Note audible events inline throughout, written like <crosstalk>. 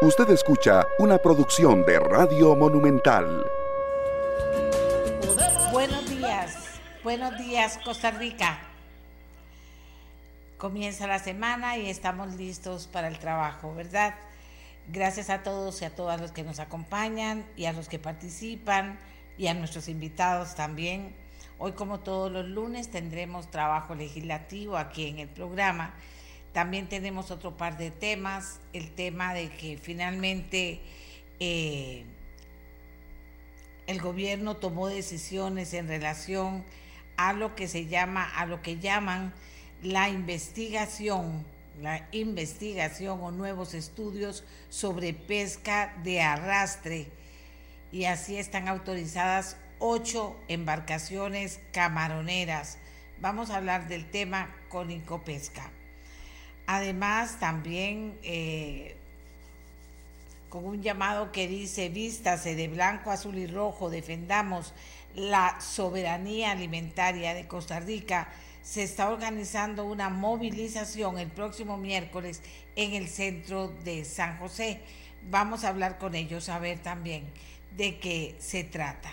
Usted escucha una producción de Radio Monumental. Buenos días, buenos días Costa Rica. Comienza la semana y estamos listos para el trabajo, ¿verdad? Gracias a todos y a todas los que nos acompañan y a los que participan y a nuestros invitados también. Hoy, como todos los lunes, tendremos trabajo legislativo aquí en el programa también tenemos otro par de temas, el tema de que finalmente eh, el gobierno tomó decisiones en relación a lo que se llama, a lo que llaman la investigación, la investigación o nuevos estudios sobre pesca de arrastre. Y así están autorizadas ocho embarcaciones camaroneras. Vamos a hablar del tema con Incopesca. Además, también eh, con un llamado que dice, vístase de blanco, azul y rojo, defendamos la soberanía alimentaria de Costa Rica, se está organizando una movilización el próximo miércoles en el centro de San José. Vamos a hablar con ellos a ver también de qué se trata.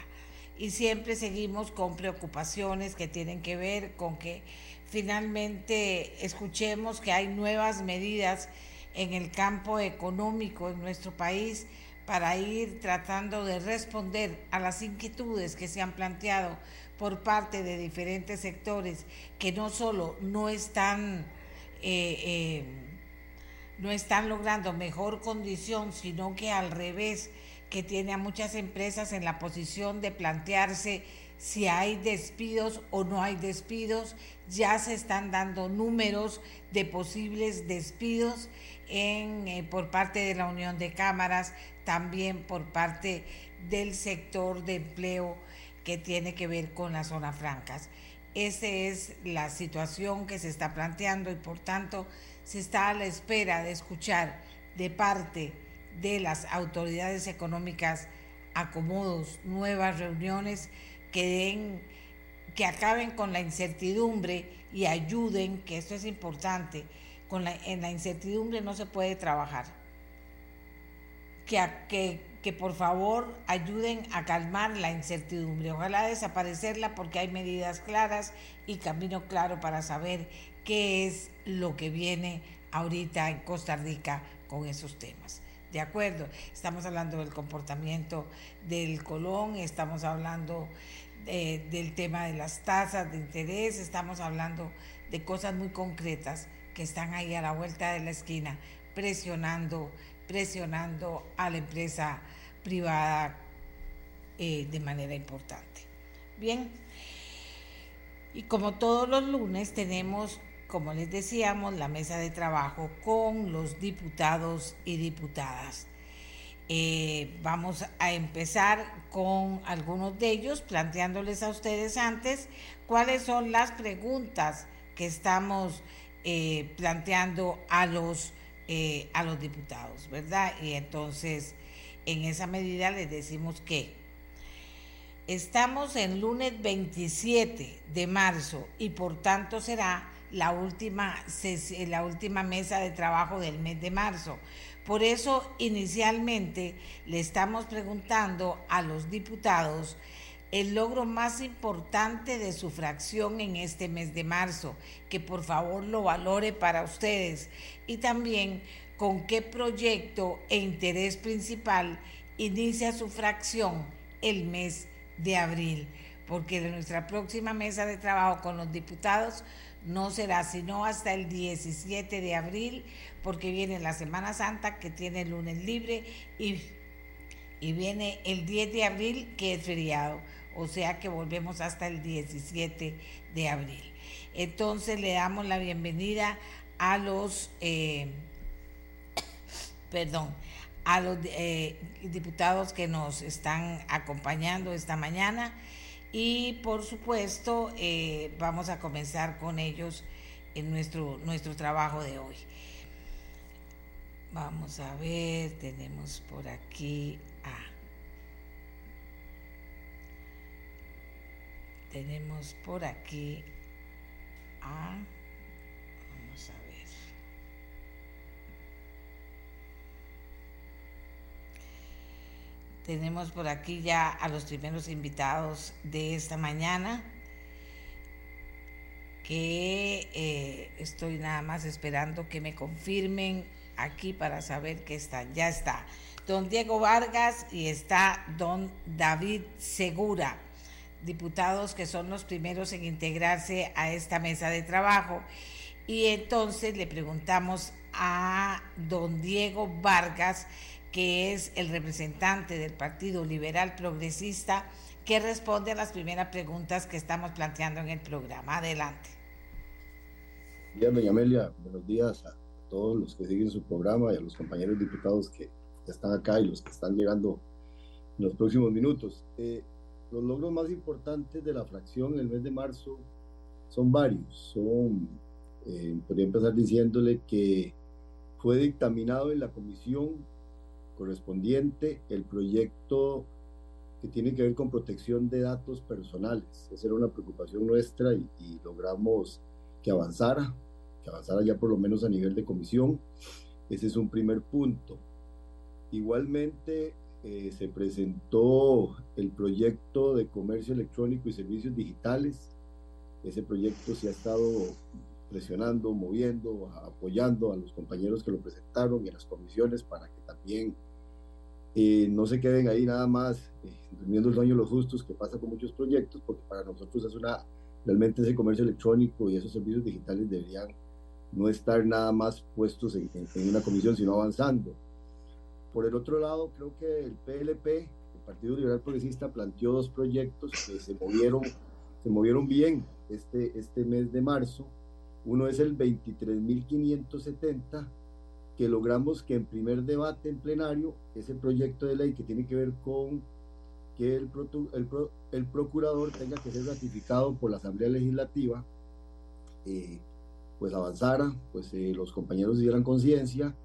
Y siempre seguimos con preocupaciones que tienen que ver con que finalmente escuchemos que hay nuevas medidas en el campo económico en nuestro país para ir tratando de responder a las inquietudes que se han planteado por parte de diferentes sectores que no solo no están, eh, eh, no están logrando mejor condición, sino que al revés, que tiene a muchas empresas en la posición de plantearse si hay despidos o no hay despidos. Ya se están dando números de posibles despidos en, eh, por parte de la Unión de Cámaras, también por parte del sector de empleo que tiene que ver con las zonas francas. Esa es la situación que se está planteando y por tanto se está a la espera de escuchar de parte de las autoridades económicas acomodos, nuevas reuniones que que acaben con la incertidumbre y ayuden, que esto es importante, con la, en la incertidumbre no se puede trabajar. Que, que, que por favor ayuden a calmar la incertidumbre, ojalá desaparecerla porque hay medidas claras y camino claro para saber qué es lo que viene ahorita en Costa Rica con esos temas. De acuerdo, estamos hablando del comportamiento del colón, estamos hablando eh, del tema de las tasas de interés, estamos hablando de cosas muy concretas que están ahí a la vuelta de la esquina, presionando, presionando a la empresa privada eh, de manera importante. Bien, y como todos los lunes tenemos, como les decíamos, la mesa de trabajo con los diputados y diputadas eh, vamos a empezar con algunos de ellos, planteándoles a ustedes antes cuáles son las preguntas que estamos eh, planteando a los, eh, a los diputados, ¿verdad? Y entonces, en esa medida les decimos que estamos en lunes 27 de marzo y por tanto será la última, la última mesa de trabajo del mes de marzo. Por eso inicialmente le estamos preguntando a los diputados el logro más importante de su fracción en este mes de marzo, que por favor lo valore para ustedes, y también con qué proyecto e interés principal inicia su fracción el mes de abril, porque de nuestra próxima mesa de trabajo con los diputados no será sino hasta el 17 de abril, porque viene la Semana Santa que tiene lunes libre y, y viene el 10 de abril que es feriado, o sea que volvemos hasta el 17 de abril. Entonces le damos la bienvenida a los, eh, <coughs> perdón, a los eh, diputados que nos están acompañando esta mañana y por supuesto eh, vamos a comenzar con ellos en nuestro, nuestro trabajo de hoy. Vamos a ver, tenemos por aquí a... Tenemos por aquí a... Tenemos por aquí ya a los primeros invitados de esta mañana, que eh, estoy nada más esperando que me confirmen aquí para saber que están. Ya está. Don Diego Vargas y está don David Segura, diputados que son los primeros en integrarse a esta mesa de trabajo. Y entonces le preguntamos a don Diego Vargas, que es el representante del Partido Liberal Progresista, que responde a las primeras preguntas que estamos planteando en el programa. Adelante. Días, doña Amelia. Buenos días a todos los que siguen su programa y a los compañeros diputados que están acá y los que están llegando en los próximos minutos. Eh, los logros más importantes de la fracción en el mes de marzo son varios. Son, eh, podría empezar diciéndole que fue dictaminado en la comisión correspondiente el proyecto que tiene que ver con protección de datos personales. Esa era una preocupación nuestra y, logramos que avanzara, que avanzara ya por lo menos a nivel de comisión. Ese es un primer punto. Igualmente eh, se presentó el proyecto de comercio electrónico y servicios digitales. Ese proyecto se ha estado presionando, moviendo, apoyando a los compañeros que lo presentaron y a las comisiones para que también eh, no se queden ahí nada más eh, el sueño los justos que pasa con muchos proyectos, porque para nosotros es una, realmente ese comercio electrónico y esos servicios digitales deberían no estar nada más puestos en, una comisión, sino avanzando. Por el otro lado, creo que el PLP, el Partido Liberal Progresista, planteó dos proyectos que se movieron, se movieron bien este, este mes de marzo. Uno es el 23.570 que logramos que en primer debate en plenario ese proyecto de ley que tiene que ver con que el, el, procurador tenga que ser ratificado por la Asamblea Legislativa, eh, pues avanzara, pues eh, los compañeros dieran conciencia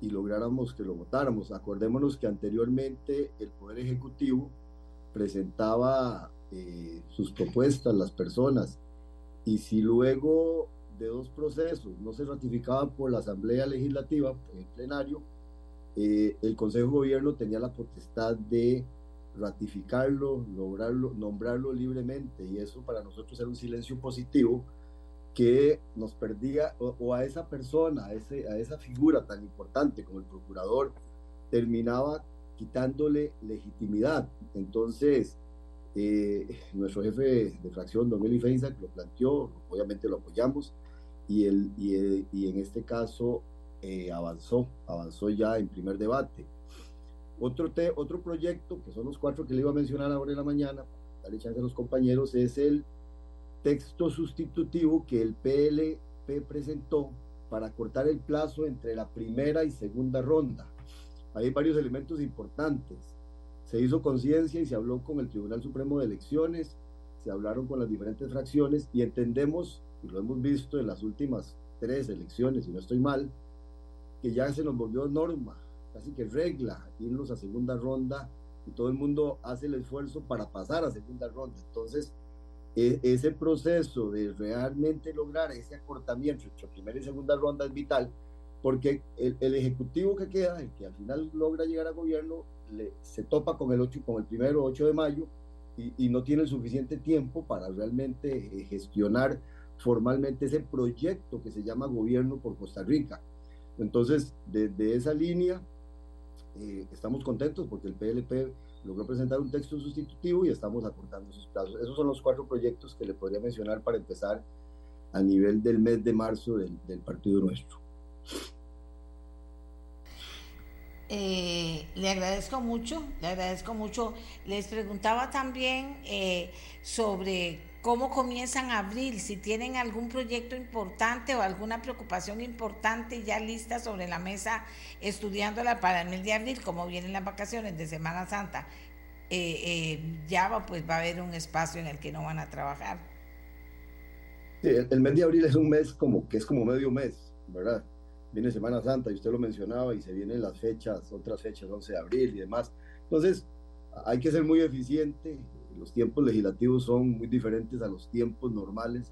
y lográramos que lo votáramos. Acordémonos que anteriormente el Poder Ejecutivo presentaba eh, sus propuestas, las personas, y si luego de dos procesos no se ratificaba por la Asamblea Legislativa, en plenario, eh, el Consejo de Gobierno tenía la potestad de ratificarlo, lograrlo, nombrarlo libremente, y eso para nosotros era un silencio positivo que nos perdía, o, a esa persona, a, ese, a esa figura tan importante como el procurador, terminaba quitándole legitimidad. Entonces, eh, nuestro jefe de fracción, Don Eli Feinsack, lo planteó, obviamente lo apoyamos, y, el, y, y en este caso eh, avanzó, avanzó ya en primer debate. Otro, te, otro proyecto, que son los cuatro que le iba a mencionar ahora en la mañana, darle chance a los compañeros, es el texto sustitutivo que el PLP presentó para cortar el plazo entre la primera y segunda ronda. Hay varios elementos importantes. Se hizo conciencia y se habló con el Tribunal Supremo de Elecciones, se hablaron con las diferentes fracciones y entendemos y lo hemos visto en las últimas tres elecciones, si no estoy mal, que ya se nos volvió norma, casi que regla, irnos a segunda ronda y todo el mundo hace el esfuerzo para pasar a segunda ronda. Entonces, e, ese proceso de realmente lograr ese acortamiento entre primera y segunda ronda es vital, porque el, el, ejecutivo que queda, el que al final logra llegar a gobierno, le, se topa con el, 8, con el primero 8 de mayo y, y no tiene el suficiente tiempo para realmente eh, gestionar formalmente ese proyecto que se llama Gobierno por Costa Rica. Entonces, desde esa línea, eh, estamos contentos porque el PLP logró presentar un texto sustitutivo y estamos acortando esos plazos. Esos son los cuatro proyectos que le podría mencionar para empezar a nivel del mes de marzo del, del partido nuestro. Eh, le agradezco mucho, le agradezco mucho. Les preguntaba también eh, sobre cómo comienzan abril, si tienen algún proyecto importante o alguna preocupación importante ya lista sobre la mesa, estudiándola para el mes de abril, como vienen las vacaciones de Semana Santa, eh, eh, ya va, pues va a haber un espacio en el que no van a trabajar. el, mes de abril es un mes como que es como medio mes, ¿verdad? Viene Semana Santa y usted lo mencionaba y se vienen las fechas, otras fechas, 11 de abril y demás. Entonces, hay que ser muy eficiente, los tiempos legislativos son muy diferentes a los tiempos normales,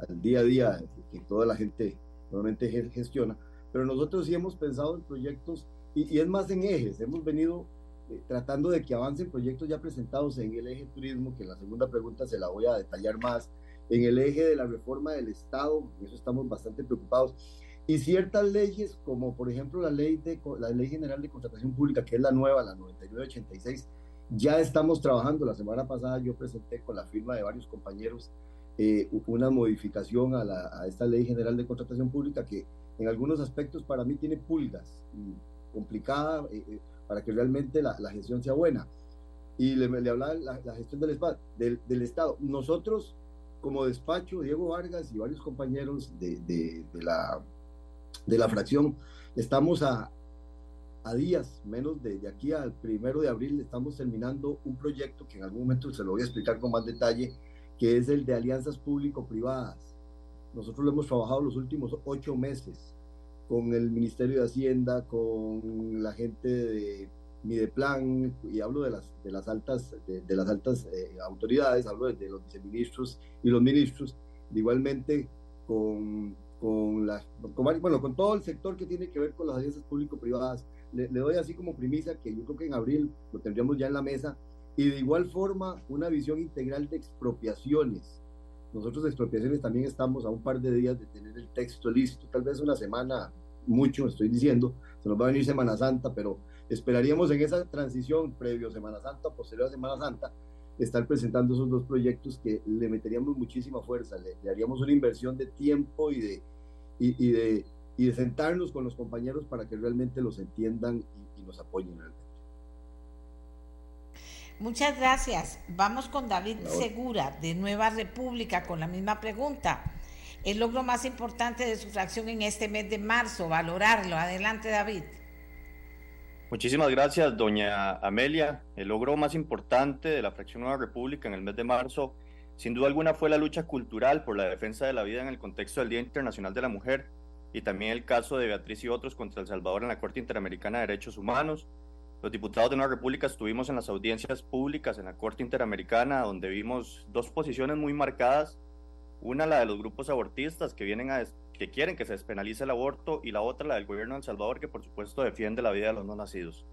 al, día a día que toda la gente normalmente gestiona, pero nosotros sí hemos pensado en proyectos y, es más en ejes, hemos venido eh, tratando de que avancen proyectos ya presentados en el eje turismo, que en la segunda pregunta se la voy a detallar más, en el eje de la reforma del Estado, en eso estamos bastante preocupados, y ciertas leyes, como por ejemplo la ley, de, la ley general de contratación pública, que es la nueva, la 9986, ya estamos trabajando. La semana pasada yo presenté con la firma de varios compañeros eh, una modificación a, la, a, esta ley general de contratación pública que en algunos aspectos para mí tiene pulgas, y complicada eh, eh, para que realmente la, la, gestión sea buena. Y le, le hablaba la, la gestión del, del, del, Estado. Nosotros, como despacho, Diego Vargas y varios compañeros de, de, de la, de la fracción, estamos a, a días, menos de, de, aquí al primero de abril, estamos terminando un proyecto que en algún momento se lo voy a explicar con más detalle, que es el de alianzas público-privadas. Nosotros lo hemos trabajado los últimos ocho meses con el Ministerio de Hacienda, con la gente de Mideplan, y hablo de las, de las altas, de, de las altas eh, autoridades, hablo de, de, los viceministros y los ministros, igualmente con, con, la, con, bueno, con todo el sector que tiene que ver con las alianzas público-privadas, le, le, doy así como primicia que yo creo que en abril lo tendríamos ya en la mesa. Y de igual forma una visión integral de expropiaciones. Nosotros de expropiaciones también estamos a un par de días de tener el texto listo, tal vez una semana, mucho estoy diciendo, se nos va a venir Semana Santa, pero esperaríamos en esa transición previo Semana Santa, posterior a Semana Santa, estar presentando esos dos proyectos que le meteríamos muchísima fuerza, le, le haríamos una inversión de tiempo y de, y, y de y de sentarnos con los compañeros para que realmente los entiendan y, y nos apoyen realmente. Muchas gracias. Vamos con David Segura de Nueva República con la misma pregunta. El logro más importante de su fracción en este mes de marzo, valorarlo. Adelante, David. Muchísimas gracias, doña Amelia. El logro más importante de la fracción Nueva República en el mes de marzo, sin duda alguna, fue la lucha cultural por la defensa de la vida en el contexto del Día Internacional de la Mujer y también el caso de Beatriz y otros contra El Salvador en la Corte Interamericana de Derechos Humanos. Los diputados de Nueva República estuvimos en las audiencias públicas en la Corte Interamericana, donde vimos dos posiciones muy marcadas. Una, la de los grupos abortistas que, vienen que quieren que se despenalice el aborto, y la otra, la del gobierno de El Salvador, que por supuesto defiende la vida de los no nacidos.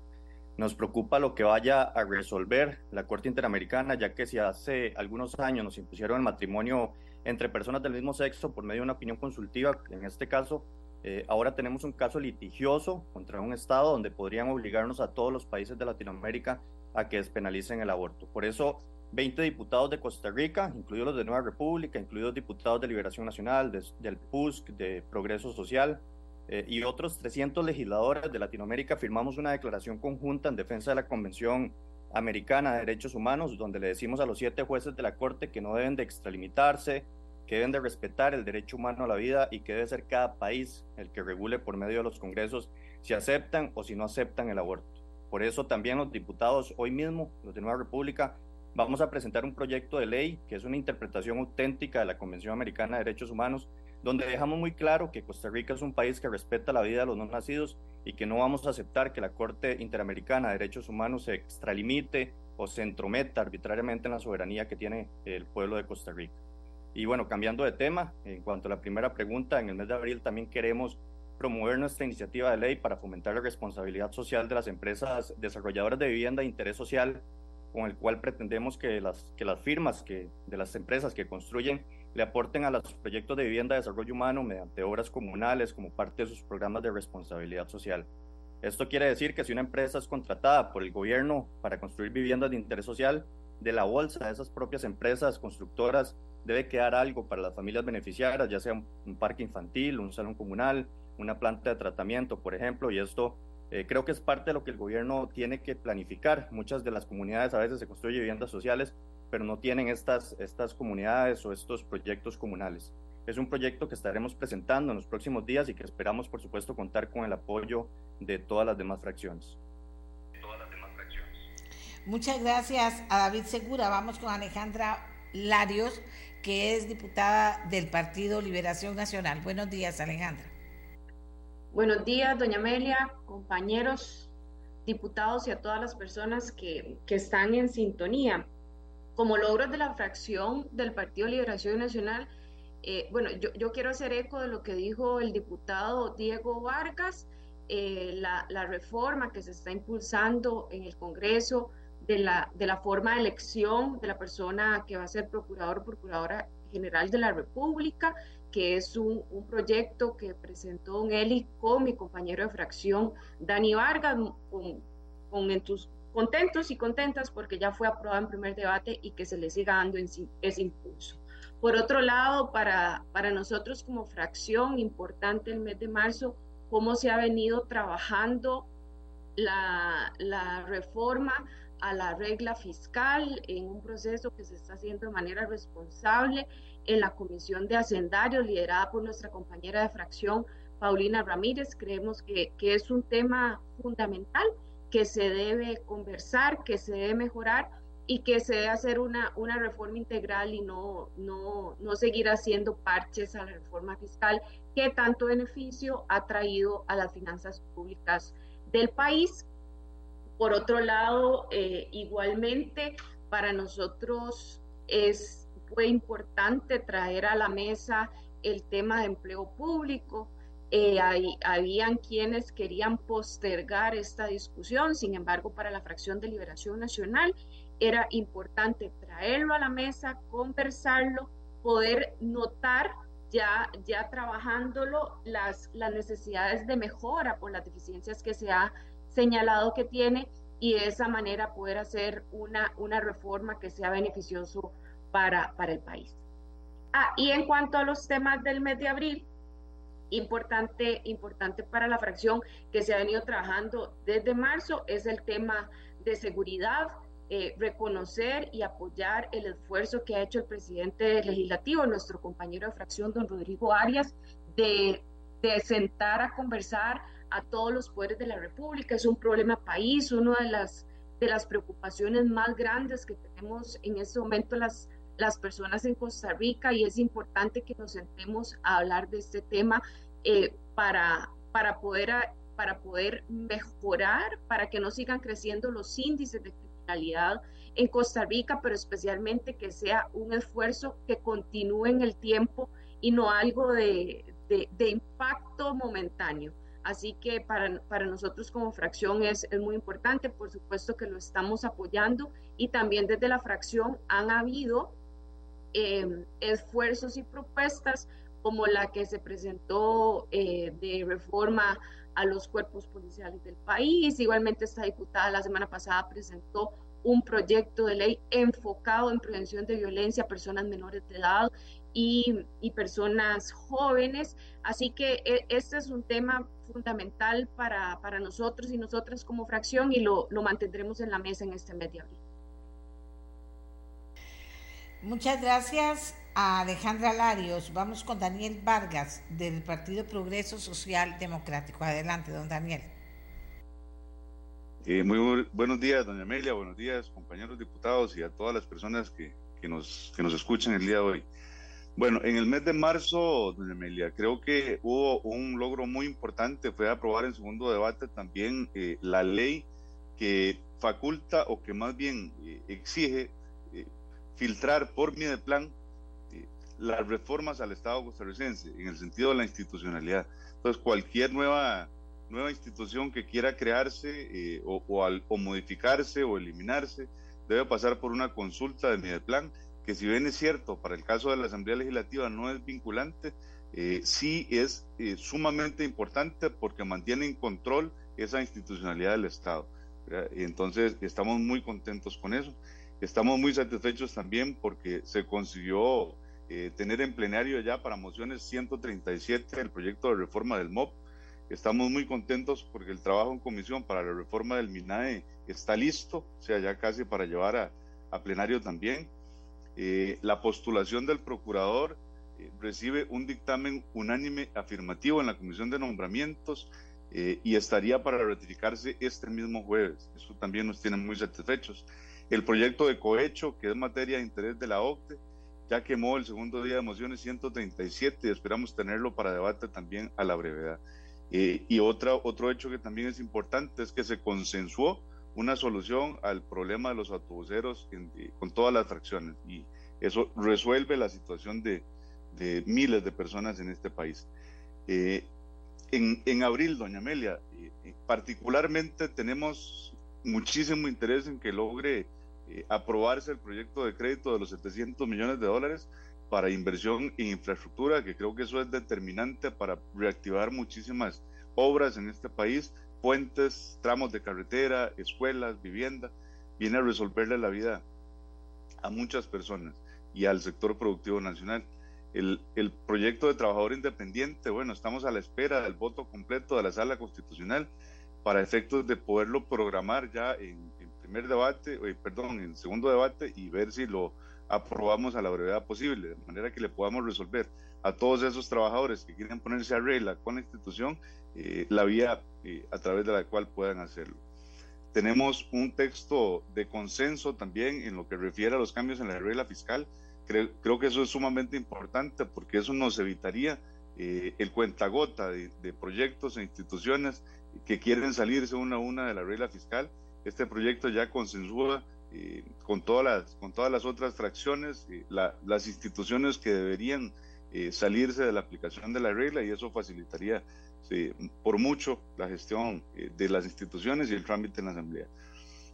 Nos preocupa lo que vaya a resolver la Corte Interamericana, ya que si hace algunos años nos impusieron el matrimonio entre personas del mismo sexo por medio de una opinión consultiva, en este caso, eh, ahora tenemos un caso litigioso contra un Estado donde podrían obligarnos a todos los países de Latinoamérica a que despenalicen el aborto. Por eso, 20 diputados de Costa Rica, incluidos los de Nueva República, incluidos diputados de Liberación Nacional, de, del PUSC, de Progreso Social, eh, y otros 300 legisladores de Latinoamérica firmamos una declaración conjunta en defensa de la Convención Americana de Derechos Humanos, donde le decimos a los siete jueces de la Corte que no deben de extralimitarse, que deben de respetar el derecho humano a la vida y que debe ser cada país el que regule por medio de los congresos si aceptan o si no aceptan el aborto. Por eso también los diputados hoy mismo, los de Nueva República, vamos a presentar un proyecto de ley que es una interpretación auténtica de la Convención Americana de Derechos Humanos, donde dejamos muy claro que Costa Rica es un país que respeta la vida de los no nacidos y que no vamos a aceptar que la Corte Interamericana de Derechos Humanos se extralimite o se entrometa arbitrariamente en la soberanía que tiene el pueblo de Costa Rica. Y bueno, cambiando de tema, en cuanto a la primera pregunta, en el mes de abril también queremos promover nuestra iniciativa de ley para fomentar la responsabilidad social de las empresas desarrolladoras de vivienda de interés social, con el cual pretendemos que las, que las firmas que, de las empresas que construyen le aporten a los proyectos de vivienda de desarrollo humano mediante obras comunales como parte de sus programas de responsabilidad social. Esto quiere decir que si una empresa es contratada por el gobierno para construir viviendas de interés social, de la bolsa de esas propias empresas constructoras debe quedar algo para las familias beneficiarias, ya sea un, parque infantil, un salón comunal, una planta de tratamiento, por ejemplo, y esto eh, creo que es parte de lo que el gobierno tiene que planificar. Muchas de las comunidades a veces se construyen viviendas sociales, pero no tienen estas, estas comunidades o estos proyectos comunales. Es un proyecto que estaremos presentando en los próximos días y que esperamos, por supuesto, contar con el apoyo de todas las demás fracciones. Muchas gracias a David Segura. Vamos con Alejandra Larios que es diputada del Partido Liberación Nacional. Buenos días, Alejandra. Buenos días, doña Amelia, compañeros, diputados y a todas las personas que, que están en sintonía. Como logros de la fracción del Partido Liberación Nacional, eh, bueno, yo, yo, quiero hacer eco de lo que dijo el diputado Diego Vargas eh, la, la, reforma que se está impulsando en el Congreso de la, de la forma de elección de la persona que va a ser procurador o procuradora general de la República, que es un, un proyecto que presentó Don Eli con mi compañero de fracción Dani Vargas, con, con contentos y contentas porque ya fue aprobado en primer debate y que se le siga dando ese impulso. Por otro lado, para, para nosotros como fracción, importante el mes de marzo, cómo se ha venido trabajando la, la reforma a la regla fiscal en un proceso que se está haciendo de manera responsable en la Comisión de Hacendarios, liderada por nuestra compañera de fracción, Paulina Ramírez. Creemos que, que es un tema fundamental que se debe conversar, que se debe mejorar y que se debe hacer una, una reforma integral y no, no, no seguir haciendo parches a la reforma fiscal que tanto beneficio ha traído a las finanzas públicas del país. Por otro lado, eh, igualmente para nosotros fue importante traer a la mesa el tema de empleo público. Eh, habían quienes querían postergar esta discusión, sin embargo, para la fracción de Liberación Nacional era importante traerlo a la mesa, conversarlo, poder notar ya, ya trabajándolo las, las necesidades de mejora por las deficiencias que se ha señalado que tiene y de esa manera poder hacer una, una reforma que sea beneficioso para, para el país. Ah, y en cuanto a los temas del mes de abril, importante, importante para la fracción que se ha venido trabajando desde marzo es el tema de seguridad, eh, reconocer y apoyar el esfuerzo que ha hecho el presidente legislativo, nuestro compañero de fracción, don Rodrigo Arias, de, de sentar a conversar a todos los poderes de la República. Es un problema país, una de las, de las preocupaciones más grandes que tenemos en este momento las, las personas en Costa Rica y es importante que nos sentemos a hablar de este tema eh, para, para, poder, para poder mejorar, para que no sigan creciendo los índices de en Costa Rica, pero especialmente que sea un esfuerzo que continúe en el tiempo y no algo de, de, impacto momentáneo. Así que para, para nosotros como fracción es, es, muy importante, por supuesto que lo estamos apoyando y también desde la fracción han habido em, esfuerzos y propuestas como la que se presentó eh, de reforma a los cuerpos policiales del país. Igualmente esta diputada la semana pasada presentó un proyecto de ley enfocado en prevención de violencia a personas menores de edad y, y personas jóvenes. Así que e, este es un tema fundamental para, para nosotros y nosotras como fracción y lo, lo mantendremos en la mesa en este mes de abril. Muchas gracias a Alejandra Larios. Vamos con Daniel Vargas del Partido Progreso Social Democrático. Adelante, don Daniel. Eh, muy buenos días, doña Amelia, buenos días, compañeros diputados y a todas las personas que, que, nos, que nos escuchan el día de hoy. Bueno, en el mes de marzo, doña Amelia, creo que hubo un logro muy importante, fue aprobar en segundo debate también eh, la ley que faculta o que más bien eh, exige filtrar por Mideplan las reformas al Estado costarricense en el sentido de la institucionalidad. Entonces, cualquier nueva, nueva institución que quiera crearse eh, o, o, modificarse o eliminarse debe pasar por una consulta de Mideplan, que si bien es cierto, para el caso de la Asamblea Legislativa no es vinculante, eh, sí es eh, sumamente importante porque mantiene en control esa institucionalidad del Estado. Entonces, estamos muy contentos con eso. Estamos muy satisfechos también porque se consiguió eh, tener en plenario ya para mociones 137 el proyecto de reforma del MOP. Estamos muy contentos porque el trabajo en comisión para la reforma del MINAE está listo, o sea, ya casi para llevar a, a plenario también. Eh, la postulación del procurador eh, recibe un dictamen unánime afirmativo en la comisión de nombramientos y estaría para ratificarse este mismo jueves. Eso también nos tiene muy satisfechos. El proyecto de cohecho, que es materia de interés de la OCDE, ya quemó el segundo día de mociones 137 y esperamos tenerlo para debate también a la brevedad. Eh, y otra, otro hecho que también es importante es que se consensuó una solución al problema de los autobuseros eh, con todas las fracciones y eso resuelve la situación de, miles de personas en este país. Eh, en, en abril, doña Amelia, particularmente tenemos muchísimo interés en que logre aprobarse el proyecto de crédito de los 700 millones de dólares para inversión en infraestructura, que creo que eso es determinante para reactivar muchísimas obras en este país, puentes, tramos de carretera, escuelas, vivienda, viene a resolverle la vida a muchas personas y al sector productivo nacional. El, el, proyecto de trabajador independiente, bueno, estamos a la espera del voto completo de la sala constitucional para efectos de poderlo programar ya en, primer debate, eh, perdón, en segundo debate y ver si lo aprobamos a la brevedad posible, de manera que le podamos resolver a todos esos trabajadores que quieren ponerse a regla con la institución eh, la vía eh, a través de la cual puedan hacerlo. Tenemos un texto de consenso también en lo que refiere a los cambios en la regla fiscal. Creo, creo que eso es sumamente importante porque eso nos evitaría eh, el cuentagota de, de proyectos e instituciones que quieren salirse una a una de la regla fiscal. Este proyecto ya consensúa eh, con, todas las, con todas las otras fracciones, eh, la, las instituciones que deberían eh, salirse de la aplicación de la regla y eso facilitaría por mucho la gestión de las instituciones y el trámite en la Asamblea.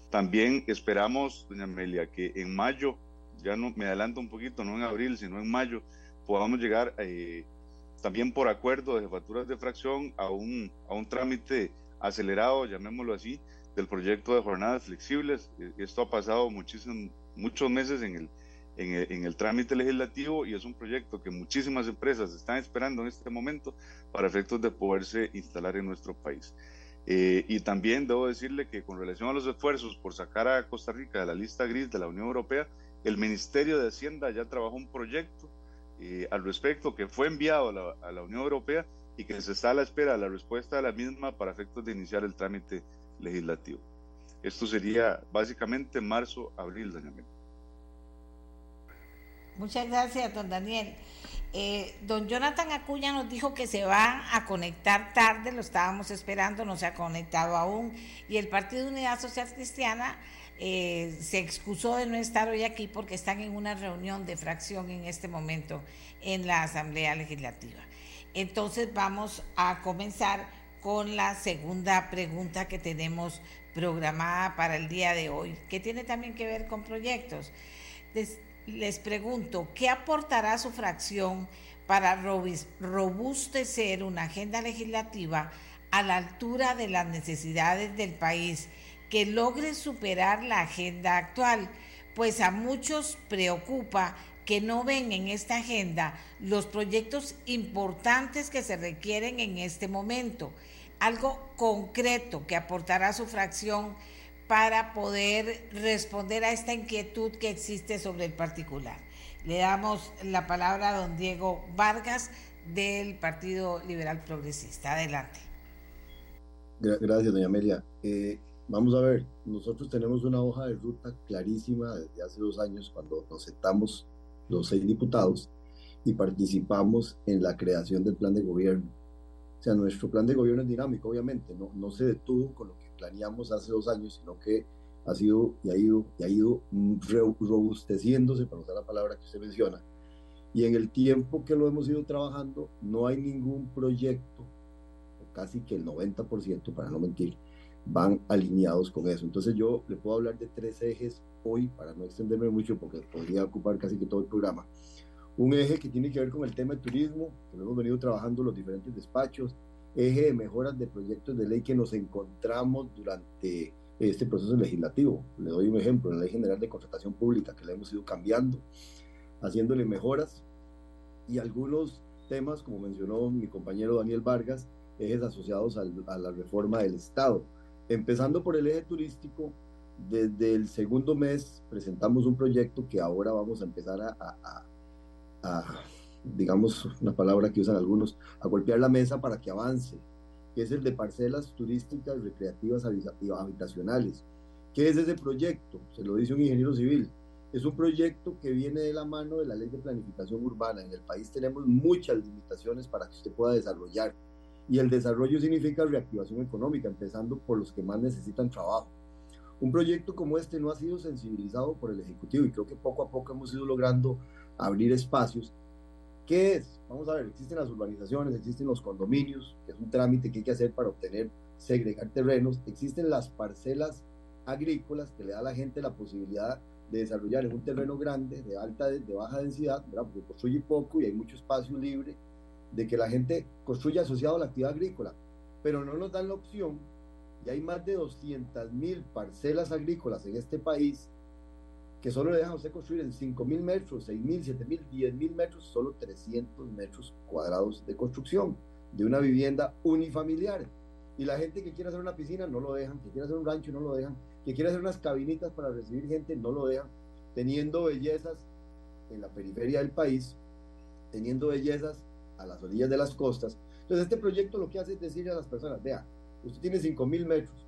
También esperamos, doña Amelia, que en mayo, ya no me adelanto un poquito, no en abril, sino en mayo, podamos llegar también por acuerdo de jefaturas de fracción a un, a un trámite acelerado, llamémoslo así, del proyecto de jornadas flexibles. E, esto ha pasado muchísimos, muchos meses en el, en el, en el, trámite legislativo y es un proyecto que muchísimas empresas están esperando en este momento para efectos de poderse instalar en nuestro país. Eh, y también debo decirle que con relación a los esfuerzos por sacar a Costa Rica de la lista gris de la Unión Europea, el Ministerio de Hacienda ya trabajó un proyecto eh, al respecto que fue enviado a la, a la Unión Europea y que se está a la espera de la respuesta de la misma para efectos de iniciar el trámite legislativo. Esto sería básicamente marzo, abril, doña Mel. Muchas gracias, don Daniel. Eh, don Jonathan Acuña nos dijo que se va a conectar tarde, lo estábamos esperando, no se ha conectado aún, y el Partido Unidad Social Cristiana eh, se excusó de no estar hoy aquí porque están en una reunión de fracción en este momento en la Asamblea Legislativa. Entonces vamos a comenzar con la segunda pregunta que tenemos programada para el día de hoy, que tiene también que ver con proyectos. Les pregunto, ¿qué aportará su fracción para robustecer una agenda legislativa a la altura de las necesidades del país que logre superar la agenda actual? Pues a muchos preocupa que no ven en esta agenda los proyectos importantes que se requieren en este momento algo concreto que aportará su fracción para poder responder a esta inquietud que existe sobre el particular. Le damos la palabra a don Diego Vargas del Partido Liberal Progresista. Adelante. Gracias, doña Amelia. Eh, vamos a ver, nosotros tenemos una hoja de ruta clarísima desde hace dos años cuando nos sentamos los seis diputados y participamos en la creación del plan de gobierno o sea, nuestro plan de gobierno es dinámico, obviamente, no, no se detuvo con lo que planeamos hace dos años, sino que ha sido y ha ido, y ha ido robusteciéndose, para usar la palabra que usted menciona. Y en el tiempo que lo hemos ido trabajando, no hay ningún proyecto, casi que el 90%, para no mentir, van alineados con eso. Entonces yo le puedo hablar de tres ejes hoy, para no extenderme mucho, porque podría ocupar casi que todo el programa un eje que tiene que ver con el tema de turismo, que lo hemos venido trabajando los diferentes despachos, eje de mejoras de proyectos de ley que nos encontramos durante este proceso legislativo. Le doy un ejemplo, la Ley General de Contratación Pública, que la hemos ido cambiando, haciéndole mejoras, y algunos temas, como mencionó mi compañero Daniel Vargas, ejes asociados al, a la reforma del Estado. Empezando por el eje turístico, desde el segundo mes presentamos un proyecto que ahora vamos a empezar a, a a, digamos, una palabra que usan algunos, a golpear la mesa para que avance, que es el de parcelas turísticas, recreativas habitacionales. ¿Qué es ese proyecto? Se lo dice un ingeniero civil. Es un proyecto que viene de la mano de la ley de planificación urbana. En el país tenemos muchas limitaciones para que usted pueda desarrollar. Y el desarrollo significa reactivación económica, empezando por los que más necesitan trabajo. Un proyecto como este no ha sido sensibilizado por el Ejecutivo y creo que poco a poco hemos ido logrando abrir espacios ¿Qué es? Vamos a ver, existen las urbanizaciones, existen los condominios, que es un trámite que hay que hacer para obtener, segregar terrenos, existen las parcelas agrícolas que le da a la gente la posibilidad de desarrollar en un terreno grande, de alta, de baja densidad, ¿verdad? porque construye poco y hay mucho espacio libre, de que la gente construya asociado a la actividad agrícola, pero no nos dan la opción, y hay más de 200 mil parcelas agrícolas en este país que solo le dejan a usted construir en 5 mil metros, 6 mil, 7 mil, 10 mil metros, solo 300 metros cuadrados de construcción de una vivienda unifamiliar. Y la gente que quiere hacer una piscina no lo dejan, que quiere hacer un rancho no lo dejan, que quiere hacer unas cabinitas para recibir gente no lo dejan, teniendo bellezas en la periferia del país, teniendo bellezas a las orillas de las costas. Entonces este proyecto lo que hace es decirle a las personas, vea, usted tiene 5 mil metros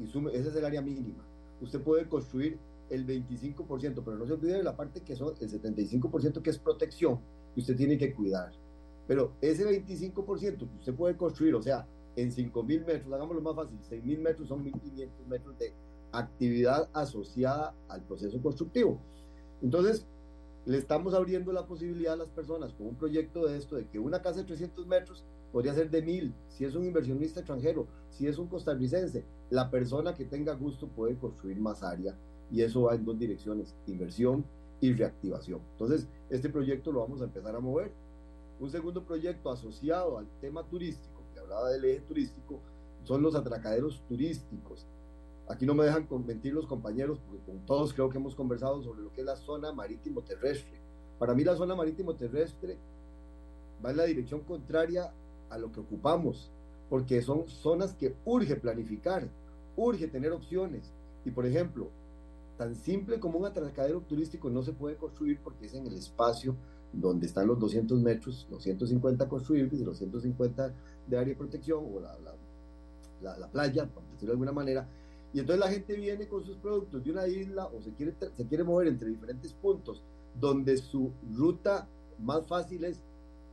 y sume, esa es el área mínima. Usted puede construir el 25%, pero no se olvide de la parte que son el 75% que es protección, que usted tiene que cuidar. Pero ese 25% que usted puede construir, o sea, en 5.000 metros, hagámoslo más fácil, 6.000 metros son 1.500 metros de actividad asociada al proceso constructivo. Entonces, le estamos abriendo la posibilidad a las personas con un proyecto de esto, de que una casa de 300 metros podría ser de 1000, si es un inversionista extranjero, si es un costarricense, la persona que tenga gusto puede construir más área y eso va en dos direcciones, inversión y reactivación. Entonces, este proyecto lo vamos a empezar a mover. Un segundo proyecto asociado al tema turístico, que hablaba del eje turístico, son los atracaderos turísticos. Aquí no me dejan mentir los compañeros, porque con todos creo que hemos conversado sobre lo que es la zona marítimo terrestre. Para mí la zona marítimo terrestre va en la dirección contraria a lo que ocupamos, porque son zonas que urge planificar, urge tener opciones. Y por ejemplo, tan simple como un atracadero turístico no se puede construir porque es en el espacio donde están los 200 metros, los 150 construibles y los 150 de área de protección o la, la, la, playa, por decirlo de alguna manera. Y entonces la gente viene con sus productos de una isla o se quiere, se quiere mover entre diferentes puntos donde su ruta más fácil es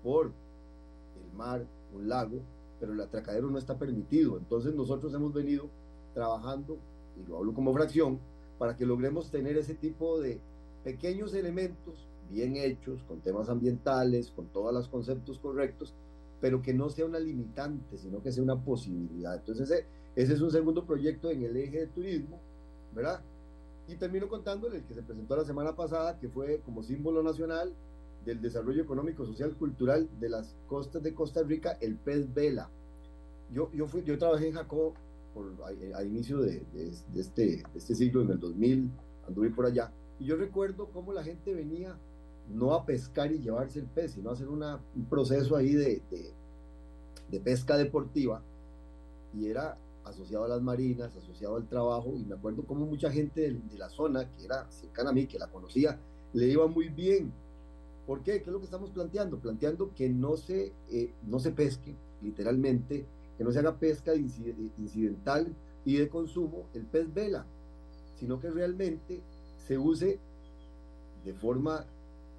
por el mar, un lago, pero el atracadero no está permitido. Entonces nosotros hemos venido trabajando, y lo hablo como fracción, para que logremos tener ese tipo de pequeños elementos bien hechos, con temas ambientales, con todos los conceptos correctos, pero que no sea una limitante, sino que sea una posibilidad. Entonces ese, ese es un segundo proyecto en el eje de turismo, ¿verdad? Y termino contándole el que se presentó la semana pasada, que fue como símbolo nacional del desarrollo económico, social, cultural de las costas de Costa Rica, el pez vela. Yo, yo, fui, yo trabajé en Jacob por, a, inicio de, este, de este siglo, en el 2000, anduve por allá, y yo recuerdo cómo la gente venía no a pescar y llevarse el pez, sino a hacer una, un proceso ahí de, de, pesca deportiva, y era asociado a las marinas, asociado al trabajo, y me acuerdo cómo mucha gente de, la zona, que era cercana a mí, que la conocía, le iba muy bien. ¿Por qué? ¿Qué es lo que estamos planteando? Planteando que no se, eh, no se pesque, literalmente, que no se haga pesca incidental y de consumo el pez vela, sino que realmente se use de forma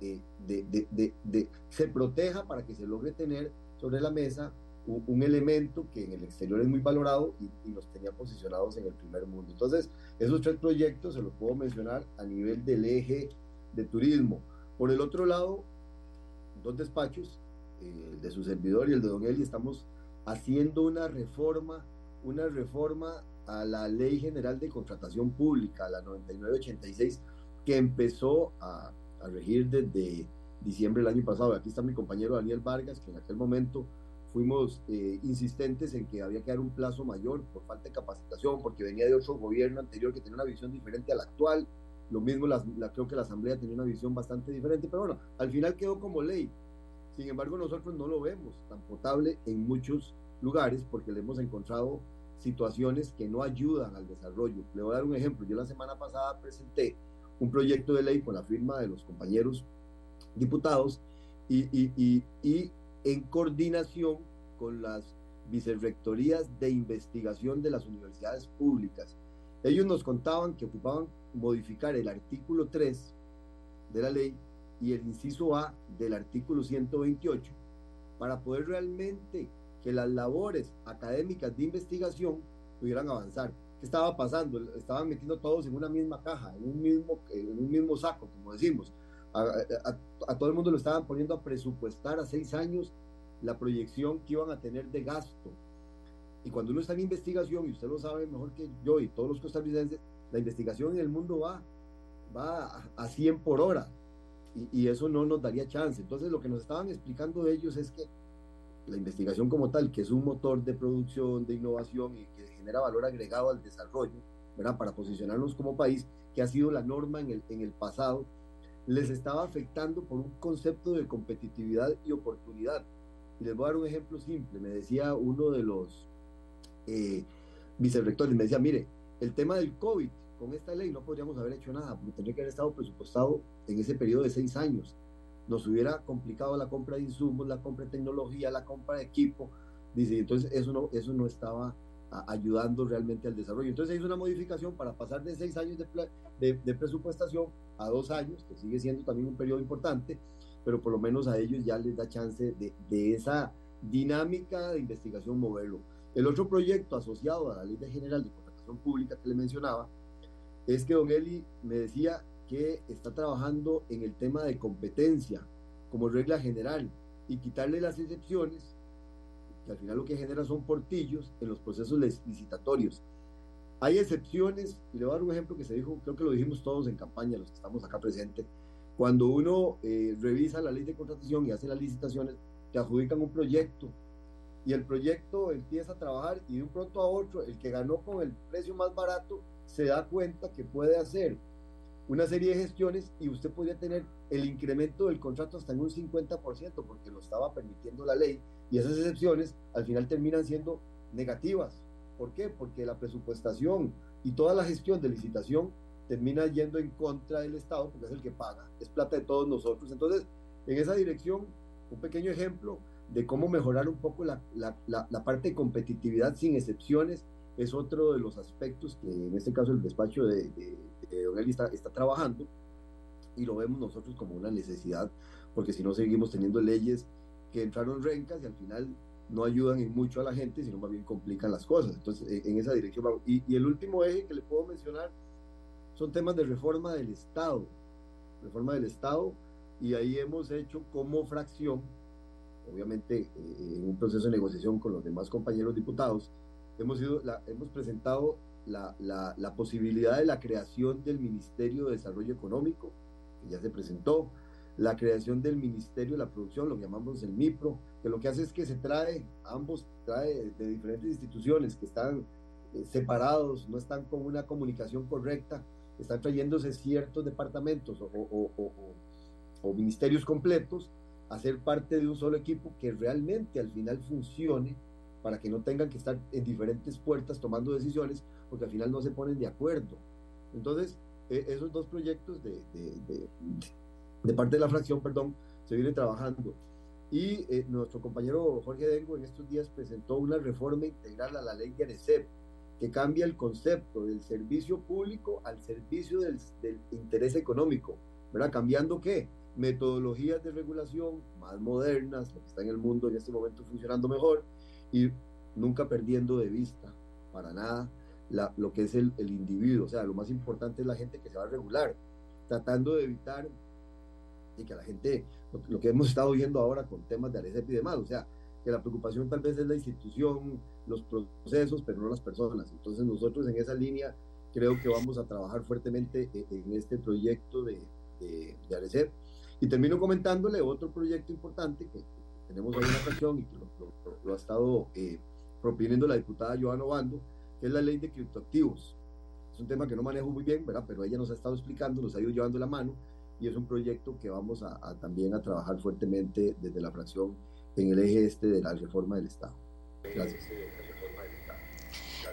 eh, de, se proteja para que se logre tener sobre la mesa un, elemento que en el exterior es muy valorado y, y, nos tenía posicionados en el primer mundo. Entonces, esos tres proyectos se los puedo mencionar a nivel del eje de turismo. Por el otro lado, dos despachos, eh, el de su servidor y el de Don Eli, estamos haciendo una reforma, una reforma a la Ley General de Contratación Pública, la 9986, que empezó a, regir desde diciembre del año pasado. Aquí está mi compañero Daniel Vargas, que en aquel momento fuimos eh, insistentes en que había que dar un plazo mayor por falta de capacitación, porque venía de otro gobierno anterior que tenía una visión diferente a la actual. Lo mismo, la, creo que la Asamblea tenía una visión bastante diferente, pero bueno, al final quedó como ley. Sin embargo, nosotros no lo vemos tan potable en muchos lugares porque le hemos encontrado situaciones que no ayudan al desarrollo. Le voy a dar un ejemplo. Yo la semana pasada presenté un proyecto de ley con la firma de los compañeros diputados y, y, y, en coordinación con las vicerrectorías de investigación de las universidades públicas. Ellos nos contaban que ocupaban modificar el artículo 3 de la ley y el inciso A del artículo 128 para poder realmente que las labores académicas de investigación pudieran avanzar. ¿Qué estaba pasando? Estaban metiendo todos en una misma caja, en un mismo, en un mismo saco, como decimos. a, todo el mundo lo estaban poniendo a presupuestar a seis años la proyección que iban a tener de gasto. Y cuando uno está en investigación, y usted lo sabe mejor que yo y todos los costarricenses, la investigación en el mundo va, va a 100 por hora. Y, eso no nos daría chance. Entonces lo que nos estaban explicando ellos es que la investigación como tal, que es un motor de producción, de innovación y que genera valor agregado al desarrollo, ¿verdad? para posicionarnos como país, que ha sido la norma en el, en el pasado, les estaba afectando por un concepto de competitividad y oportunidad. Y les voy a dar un ejemplo simple. Me decía uno de los eh, vicerrectores, me decía, mire, el tema del COVID, con esta ley no podríamos haber hecho nada, porque tendría que haber estado presupuestado en ese periodo de seis años. Nos hubiera complicado la compra de insumos, la compra de tecnología, la compra de equipo. Dice, entonces eso no, eso no estaba ayudando realmente al desarrollo. Entonces se hizo una modificación para pasar de seis años de, de, presupuestación a dos años, que sigue siendo también un periodo importante, pero por lo menos a ellos ya les da chance de, de esa dinámica de investigación moverlo. El otro proyecto asociado a la Ley de General de Contratación Pública que le mencionaba es que don Eli me decía que está trabajando en el tema de competencia como regla general y quitarle las excepciones que al final lo que genera son portillos en los procesos licitatorios. Hay excepciones, y le voy a dar un ejemplo que se dijo, creo que lo dijimos todos en campaña, los que estamos acá presentes, cuando uno eh, revisa la ley de contratación y hace las licitaciones, te adjudican un proyecto y el proyecto empieza a trabajar y de un pronto a otro, el que ganó con el precio más barato se da cuenta que puede hacer una serie de gestiones y usted podría tener el incremento del contrato hasta en un 50% porque lo estaba permitiendo la ley y esas excepciones al final terminan siendo negativas. ¿Por qué? Porque la presupuestación y toda la gestión de licitación termina yendo en contra del Estado porque es el que paga, es plata de todos nosotros. Entonces, en esa dirección, un pequeño ejemplo de cómo mejorar un poco la, la, parte de competitividad sin excepciones es otro de los aspectos que en este caso el despacho de, de, Don Eli está, trabajando y lo vemos nosotros como una necesidad porque si no seguimos teniendo leyes que entraron rencas y al final no ayudan mucho a la gente, sino más bien complican las cosas. Entonces, e, en esa dirección vamos. Y, y, el último eje que le puedo mencionar son temas de reforma del Estado. Reforma del Estado, y ahí hemos hecho como fracción, obviamente eh, en un proceso de negociación con los demás compañeros diputados, hemos, sido la, hemos presentado la, la, la posibilidad de la creación del Ministerio de Desarrollo Económico, que ya se presentó, la creación del Ministerio de la Producción, lo que llamamos el MIPRO, que lo que hace es que se trae, ambos trae de diferentes instituciones que están eh, separados, no están con una comunicación correcta, están trayéndose ciertos departamentos o, o, o, o, ministerios completos a ser parte de un solo equipo que realmente al final funcione para que no tengan que estar en diferentes puertas tomando decisiones, porque al final no se ponen de acuerdo. Entonces, e, esos dos proyectos de, de de parte de la fracción, perdón, se viene trabajando. Y eh, nuestro compañero Jorge Dengo en estos días presentó una reforma integral a la ley de ARECEP, que cambia el concepto del servicio público al servicio del, del interés económico, ¿verdad? Cambiando qué? Metodologías de regulación más modernas, lo que está en el mundo en este momento funcionando mejor, y nunca perdiendo de vista, para nada, la, lo que es el, el individuo. O sea, lo más importante es la gente que se va a regular, tratando de evitar y que la gente, lo, que hemos estado viendo ahora con temas de ARECEP y demás, o sea, que la preocupación tal vez es la institución, los procesos, pero no las personas. Entonces nosotros en esa línea creo que vamos a trabajar fuertemente e, en este proyecto de, de, de ARECEP. Y termino comentándole otro proyecto importante que tenemos ahí en la fracción y que lo, ha estado eh, proponiendo la diputada Joana Obando, que es la ley de criptoactivos. Es un tema que no manejo muy bien, ¿verdad? pero ella nos ha estado explicando, nos ha ido llevando la mano y es un proyecto que vamos a, también a trabajar fuertemente desde la fracción en el eje este de la reforma del Estado. Gracias.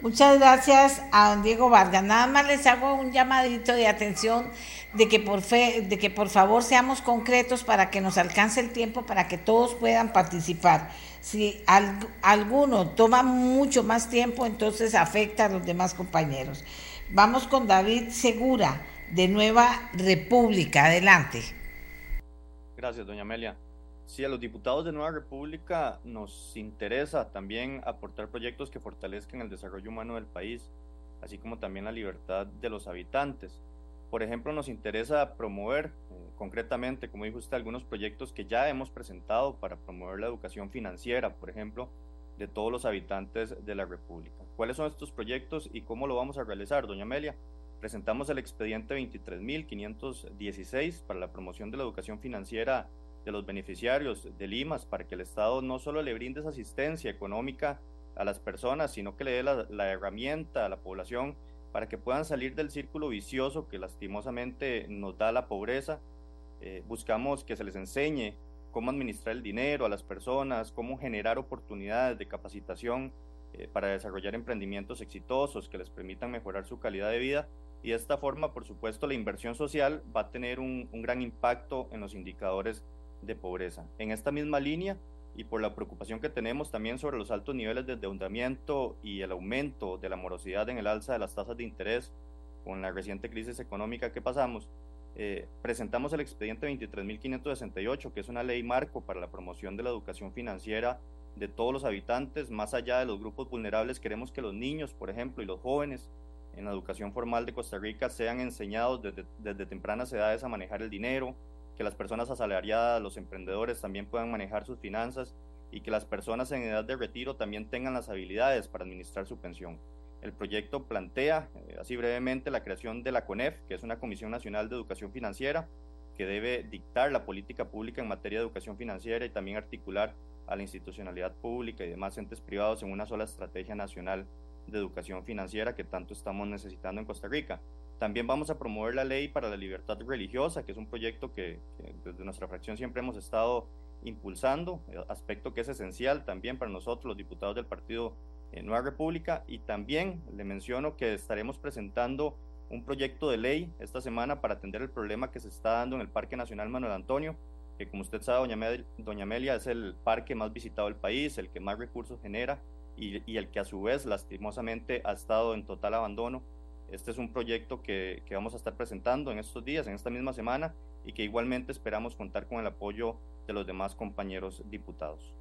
Muchas gracias a don Diego Vargas. Nada más les hago un llamadito de atención de que por fe, de que por favor seamos concretos para que nos alcance el tiempo para que todos puedan participar. Si alguno toma mucho más tiempo, entonces afecta a los demás compañeros. Vamos con David Segura de Nueva República. Adelante. Gracias, doña Amelia. Sí, a los diputados de Nueva República nos interesa también aportar proyectos que fortalezcan el desarrollo humano del país, así como también la libertad de los habitantes. por ejemplo, nos interesa promover eh, concretamente, como dijo usted, algunos proyectos que ya hemos presentado para promover la educación financiera, por ejemplo, de todos los habitantes de la República. ¿Cuáles son estos proyectos y cómo lo vamos a realizar, doña Amelia? Presentamos el expediente 23.516 para la promoción de la educación financiera de los beneficiarios de Limas, para que el Estado no solo le brinde esa asistencia económica a las personas, sino que le dé la, herramienta a la población para que puedan salir del círculo vicioso que lastimosamente nos da la pobreza. Eh, buscamos que se les enseñe cómo administrar el dinero a las personas, cómo generar oportunidades de capacitación eh, para desarrollar emprendimientos exitosos que les permitan mejorar su calidad de vida. Y de esta forma, por supuesto, la inversión social va a tener un, un gran impacto en los indicadores de pobreza. En esta misma línea, y por la preocupación que tenemos también sobre los altos niveles de endeudamiento y el aumento de la morosidad en el alza de las tasas de interés con la reciente crisis económica que pasamos, eh, presentamos el expediente 23.568, que es una ley marco para la promoción de la educación financiera de todos los habitantes, más allá de los grupos vulnerables, queremos que los niños, por ejemplo, y los jóvenes en la educación formal de Costa Rica sean enseñados desde, desde tempranas edades a manejar el dinero, que las personas asalariadas, los emprendedores también puedan manejar sus finanzas y que las personas en edad de retiro también tengan las habilidades para administrar su pensión. El proyecto plantea, eh, así brevemente, la creación de la CONEF, que es una Comisión Nacional de Educación Financiera, que debe dictar la política pública en materia de educación financiera y también articular a la institucionalidad pública y demás entes privados en una sola estrategia nacional de educación financiera que tanto estamos necesitando en Costa Rica. También vamos a promover la ley para la libertad religiosa, que es un proyecto que, desde nuestra fracción siempre hemos estado impulsando, eh, aspecto que es esencial también para nosotros, los diputados del Partido eh, Nueva República. Y también le menciono que estaremos presentando un proyecto de ley esta semana para atender el problema que se está dando en el Parque Nacional Manuel Antonio, que como usted sabe, doña, doña Amelia, es el parque más visitado del país, el que más recursos genera y el que a su vez lastimosamente ha estado en total abandono este es un proyecto que, que, vamos a estar presentando en estos días, en esta misma semana, y que igualmente esperamos contar con el apoyo de los demás compañeros diputados.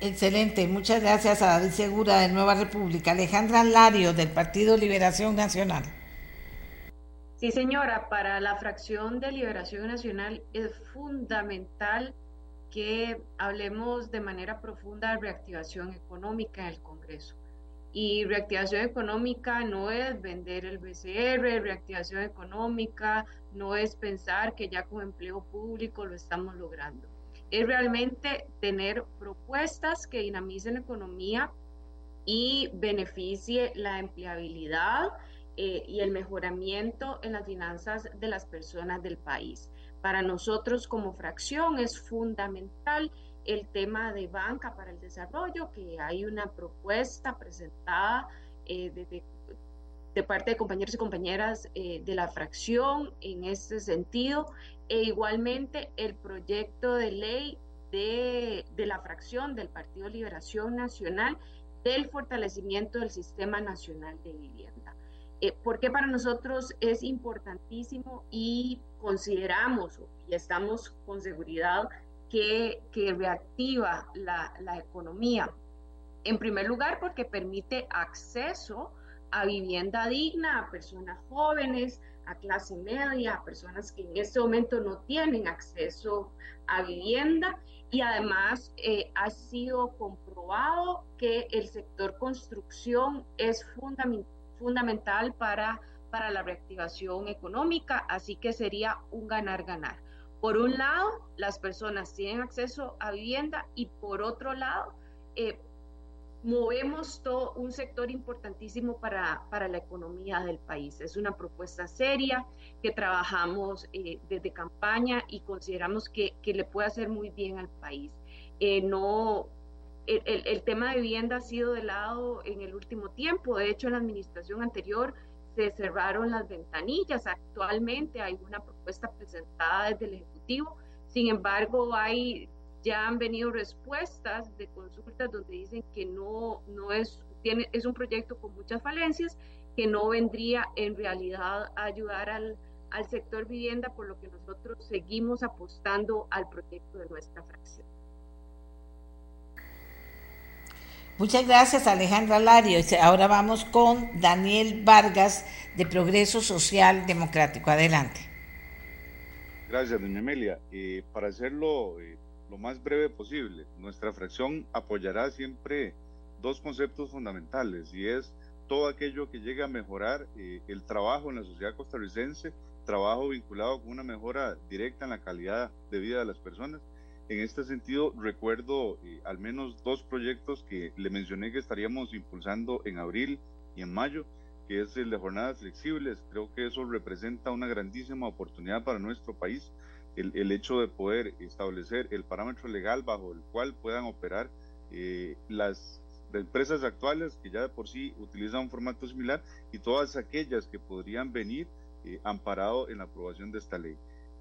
Excelente, muchas gracias a David Segura de Nueva República. Alejandra Lario del Partido Liberación Nacional. Sí, señora, para la fracción de Liberación Nacional es fundamental que hablemos de manera profunda de reactivación económica en el Congreso. Y reactivación económica no es vender el BCR, reactivación económica no es pensar que ya con empleo público lo estamos logrando. Es realmente tener propuestas que dinamicen la economía y beneficie la empleabilidad eh, y el mejoramiento en las finanzas de las personas del país. Para nosotros como fracción es fundamental el tema de banca para el desarrollo, que hay una propuesta presentada eh, de, parte de compañeros y compañeras eh, de la fracción en este sentido, e igualmente el proyecto de ley de, la fracción del Partido Liberación Nacional del fortalecimiento del Sistema Nacional de Vivienda. Eh, porque para nosotros es importantísimo y consideramos y estamos con seguridad que, reactiva la, economía. En primer lugar, porque permite acceso a vivienda digna a personas jóvenes, a clase media, a personas que en este momento no tienen acceso a vivienda y además eh, ha sido comprobado que el sector construcción es fundamental para, para la reactivación económica, así que sería un ganar-ganar. Por un lado, las personas tienen acceso a vivienda y por otro lado, eh, movemos todo un sector importantísimo para, para, la economía del país. Es una propuesta seria que trabajamos eh, desde campaña y consideramos que, que, le puede hacer muy bien al país. Eh, no, el, el, tema de vivienda ha sido de lado en el último tiempo. De hecho, en la administración anterior se cerraron las ventanillas. Actualmente hay una propuesta presentada desde el Ejecutivo. Sin embargo, hay ya han venido respuestas de consultas donde dicen que no, no es, tiene, es un proyecto con muchas falencias, que no vendría en realidad a ayudar al, al sector vivienda, por lo que nosotros seguimos apostando al proyecto de nuestra fracción. Muchas gracias Alejandra Lario. Ahora vamos con Daniel Vargas de Progreso Social Democrático. Adelante. Gracias, doña Amelia. Eh, para hacerlo eh, lo más breve posible, nuestra fracción apoyará siempre dos conceptos fundamentales y es todo aquello que llegue a mejorar eh, el trabajo en la sociedad costarricense, trabajo vinculado con una mejora directa en la calidad de vida de las personas en este sentido, recuerdo eh, al menos dos proyectos que le mencioné que estaríamos impulsando en abril y en mayo, que es el de jornadas flexibles. Creo que eso representa una grandísima oportunidad para nuestro país, el, el hecho de poder establecer el parámetro legal bajo el cual puedan operar eh, las empresas actuales que ya de por sí utilizan un formato similar y todas aquellas que podrían venir eh, amparado en la aprobación de esta ley.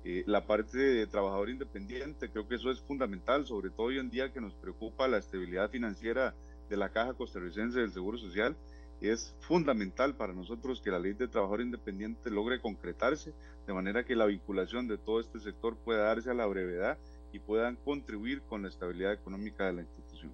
Eh, la parte de trabajador independiente, creo que eso es fundamental, sobre todo hoy en día que nos preocupa la estabilidad financiera de la Caja Costarricense del Seguro Social. Es fundamental para nosotros que la ley de trabajador independiente logre concretarse de manera que la vinculación de todo este sector pueda darse a la brevedad y puedan contribuir con la estabilidad económica de la institución.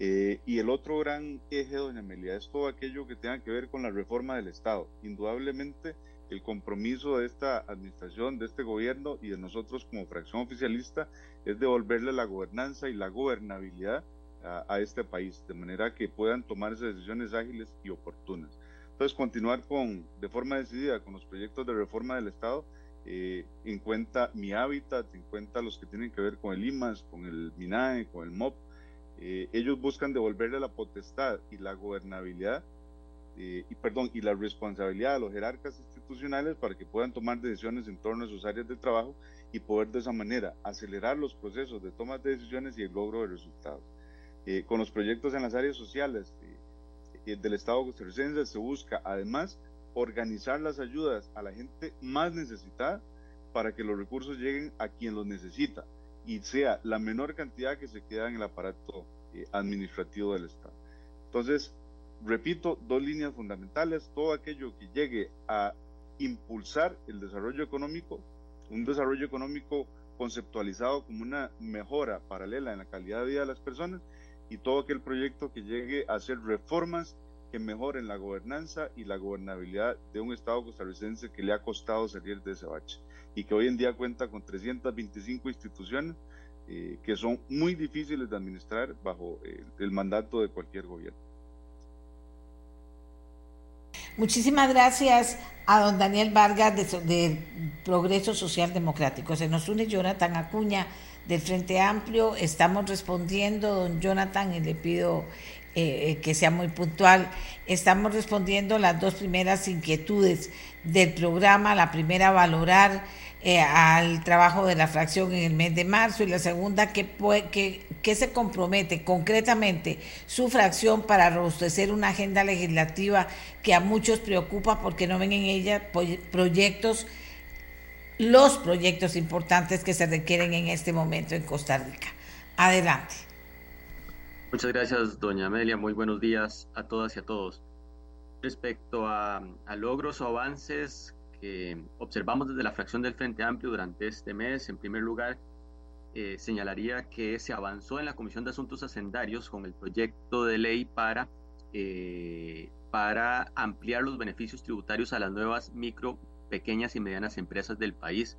Eh, y el otro gran eje, doña Amelia, es todo aquello que tenga que ver con la reforma del Estado. Indudablemente, el compromiso de esta administración, de este gobierno y de nosotros como fracción oficialista es devolverle la gobernanza y la gobernabilidad a, este país, de manera que puedan tomarse decisiones ágiles y oportunas. Entonces, continuar con, de forma decidida con los proyectos de reforma del Estado, eh, en cuenta mi hábitat, en cuenta los que tienen que ver con el IMAS, con el MINAE, con el MOP. Eh, ellos buscan devolverle la potestad y la gobernabilidad eh, y perdón, y la responsabilidad de los jerarcas institucionales para que puedan tomar decisiones en torno a sus áreas de trabajo y poder de esa manera acelerar los procesos de toma de decisiones y el logro de resultados. Eh, con los proyectos en las áreas sociales eh, del Estado costarricense se busca además organizar las ayudas a la gente más necesitada para que los recursos lleguen a quien los necesita y sea la menor cantidad que se queda en el aparato administrativo del Estado. Entonces, repito, dos líneas fundamentales, todo aquello que llegue a impulsar el desarrollo económico, un desarrollo económico conceptualizado como una mejora paralela en la calidad de vida de las personas y todo aquel proyecto que llegue a hacer reformas que mejoren la gobernanza y la gobernabilidad de un Estado costarricense que le ha costado salir de ese bache y que hoy en día cuenta con 325 instituciones eh, que son muy difíciles de administrar bajo el mandato de cualquier gobierno. Muchísimas gracias a don Daniel Vargas de, Progreso Social Democrático. Se nos une Jonathan Acuña del Frente Amplio. Estamos respondiendo, don Jonathan, y le pido eh, eh, que sea muy puntual. Estamos respondiendo las dos primeras inquietudes del programa. La primera, valorar eh, al trabajo de la fracción en el mes de marzo y la segunda, ¿qué, que, se compromete concretamente su fracción para robustecer una agenda legislativa que a muchos preocupa porque no ven en ella proyectos, los proyectos importantes que se requieren en este momento en Costa Rica? Adelante. Muchas gracias, doña Amelia. Muy buenos días a todas y a todos. Respecto a, logros o avances que observamos desde la fracción del Frente Amplio durante este mes, en primer lugar, eh, señalaría que se avanzó en la Comisión de Asuntos Hacendarios con el proyecto de ley para, eh, para ampliar los beneficios tributarios a las nuevas micro, pequeñas y medianas empresas del país.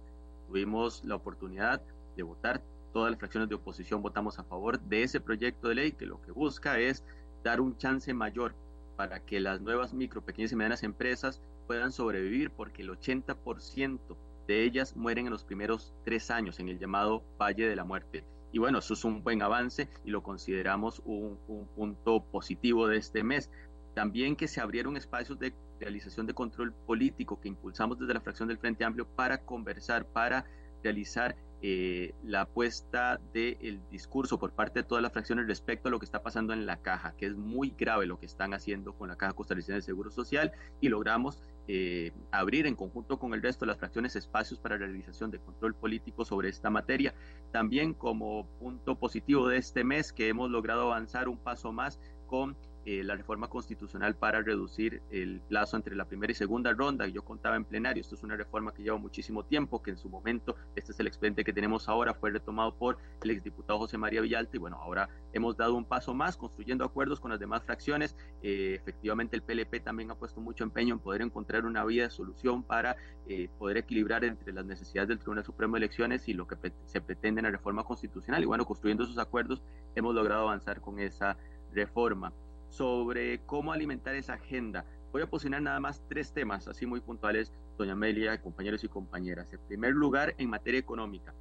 Tuvimos la oportunidad de votar, todas las fracciones de oposición votamos a favor de ese proyecto de ley que lo que busca es dar un chance mayor para que las nuevas micro, pequeñas y medianas empresas puedan sobrevivir porque el 80% de ellas mueren en los primeros tres años en el llamado Valle de la Muerte. Y bueno, eso es un buen avance y lo consideramos un, punto positivo de este mes. También que se abrieron espacios de realización de control político que impulsamos desde la fracción del Frente Amplio para conversar, para realizar eh, la apuesta del discurso por parte de todas las fracciones respecto a lo que está pasando en la caja, que es muy grave lo que están haciendo con la caja costarricense de seguro social y logramos eh, abrir en conjunto con el resto de las fracciones espacios para realización de control político sobre esta materia. También como punto positivo de este mes que hemos logrado avanzar un paso más con eh, la reforma constitucional para reducir el plazo entre la primera y segunda ronda. Yo contaba en plenario, esto es una reforma que lleva muchísimo tiempo, que en su momento, este es el expediente que tenemos ahora, fue retomado por el exdiputado José María Villalta y bueno, ahora hemos dado un paso más construyendo acuerdos con las demás fracciones. Eh, efectivamente, el PLP también ha puesto mucho empeño en poder encontrar una vía de solución para eh, poder equilibrar entre las necesidades del Tribunal Supremo de Elecciones y lo que se pretende en la reforma constitucional. Y bueno, construyendo esos acuerdos hemos logrado avanzar con esa reforma sobre cómo alimentar esa agenda. Voy a posicionar nada más tres temas, así muy puntuales, doña Amelia, compañeros y compañeras. En primer lugar, en materia económica,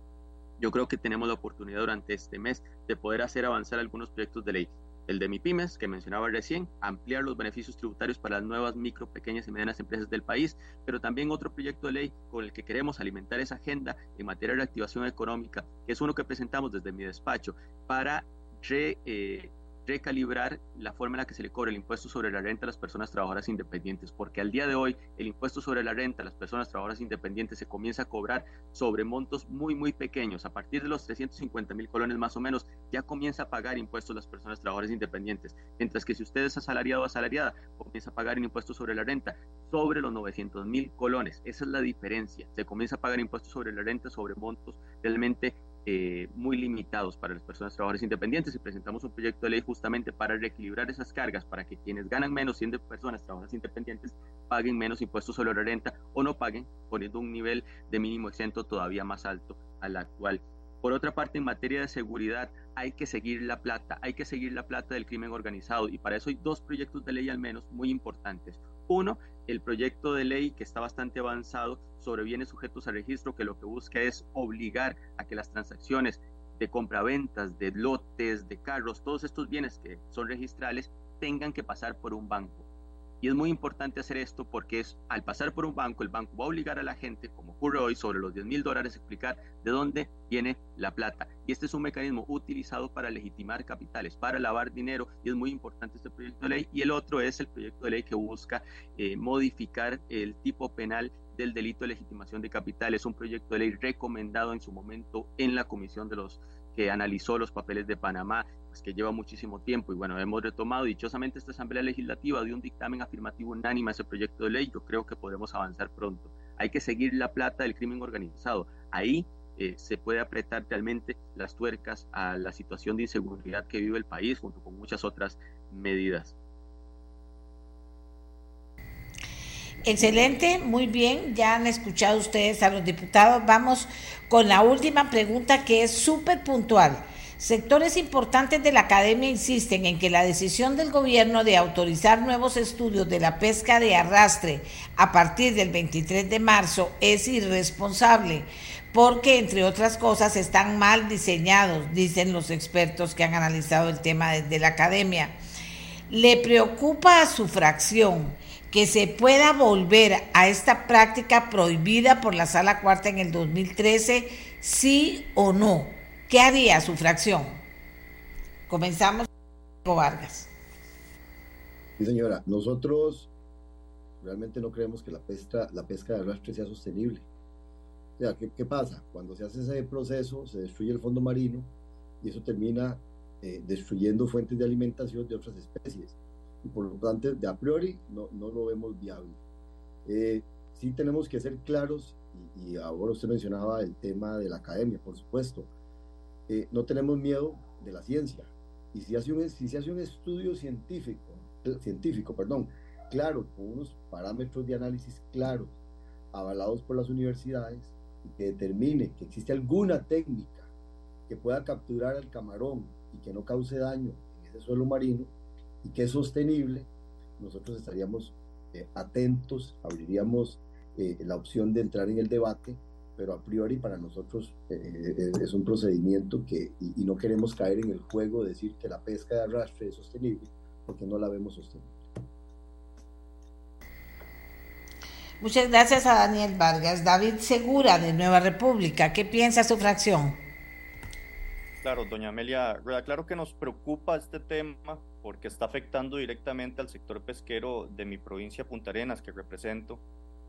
yo creo que tenemos la oportunidad durante este mes de poder hacer avanzar algunos proyectos de ley. El de MIPIMES, que mencionaba recién, ampliar los beneficios tributarios para las nuevas micro, pequeñas y medianas empresas del país, pero también otro proyecto de ley con el que queremos alimentar esa agenda en materia de reactivación económica, que es uno que presentamos desde mi despacho, para re, eh, recalibrar la forma en la que se le cobra el impuesto sobre la renta a las personas trabajadoras independientes, porque al día de hoy el impuesto sobre la renta a las personas trabajadoras independientes se comienza a cobrar sobre montos muy, muy pequeños. A partir de los 350 mil colones más o menos, ya comienza a pagar impuestos las personas trabajadoras independientes, mientras que si usted es asalariado o asalariada, comienza a pagar el impuesto sobre la renta sobre los 900 mil colones. Esa es la diferencia. Se comienza a pagar impuestos sobre la renta sobre montos realmente eh, muy limitados para las personas trabajadoras independientes y presentamos un proyecto de ley justamente para reequilibrar esas cargas, para que quienes ganan menos siendo personas trabajadoras independientes paguen menos impuestos sobre la renta o no paguen, poniendo un nivel de mínimo exento todavía más alto al actual. Por otra parte, en materia de seguridad, hay que seguir la plata, hay que seguir la plata del crimen organizado y para eso hay dos proyectos de ley al menos muy importantes. Uno, el proyecto de ley que está bastante avanzado sobre bienes sujetos a registro, que lo que busca es obligar a que las transacciones de compraventas, de lotes, de carros, todos estos bienes que son registrales, tengan que pasar por un banco. Y es muy importante hacer esto porque es al pasar por un banco, el banco va a obligar a la gente, como ocurre hoy, sobre los 10 mil dólares, explicar de dónde viene la plata. Y este es un mecanismo utilizado para legitimar capitales, para lavar dinero, y es muy importante este proyecto de ley. Y el otro es el proyecto de ley que busca eh, modificar el tipo penal del delito de legitimación de capitales, un proyecto de ley recomendado en su momento en la Comisión de los que analizó los papeles de Panamá, pues que lleva muchísimo tiempo y bueno, hemos retomado dichosamente esta Asamblea Legislativa de un dictamen afirmativo unánime a ese proyecto de ley, yo creo que podremos avanzar pronto. Hay que seguir la plata del crimen organizado. Ahí eh, se puede apretar realmente las tuercas a la situación de inseguridad que vive el país junto con muchas otras medidas. Excelente, muy bien, ya han escuchado ustedes a los diputados. Vamos con la última pregunta que es súper puntual. Sectores importantes de la academia insisten en que la decisión del gobierno de autorizar nuevos estudios de la pesca de arrastre a partir del 23 de marzo es irresponsable porque, entre otras cosas, están mal diseñados, dicen los expertos que han analizado el tema desde la academia. ¿Le preocupa a su fracción? que se pueda volver a esta práctica prohibida por la Sala Cuarta en el 2013, sí o no. ¿Qué haría su fracción? Comenzamos con Vargas. Sí, señora, nosotros realmente no creemos que la pesca, la pesca de arrastre sea sostenible. O sea, ¿qué, pasa? Cuando se hace ese proceso, se destruye el fondo marino y eso termina eh, destruyendo fuentes de alimentación de otras especies y por lo tanto de a priori no, no lo vemos viable. Eh, sí tenemos que ser claros, y, ahora usted mencionaba el tema de la academia, por supuesto, eh, no tenemos miedo de la ciencia, y si, hace un, si se hace un estudio científico, científico perdón, claro, con unos parámetros de análisis claros, avalados por las universidades, y que determine que existe alguna técnica que pueda capturar al camarón y que no cause daño en ese suelo marino, y que es sostenible, nosotros estaríamos eh, atentos, abriríamos eh, la opción de entrar en el debate, pero a priori para nosotros eh, es un procedimiento que, y, no queremos caer en el juego de decir que la pesca de arrastre es sostenible, porque no la vemos sostenible. Muchas gracias a Daniel Vargas. David Segura, de Nueva República, ¿qué piensa su fracción? Claro, doña Amelia, claro que nos preocupa este tema porque está afectando directamente al sector pesquero de mi provincia Punta Arenas que represento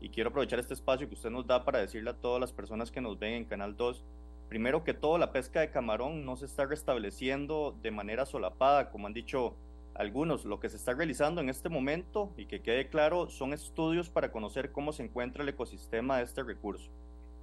y quiero aprovechar este espacio que usted nos da para decirle a todas las personas que nos ven en Canal 2, primero que todo la pesca de camarón no se está restableciendo de manera solapada, como han dicho algunos. Lo que se está realizando en este momento, y que quede claro, son estudios para conocer cómo se encuentra el ecosistema de este recurso.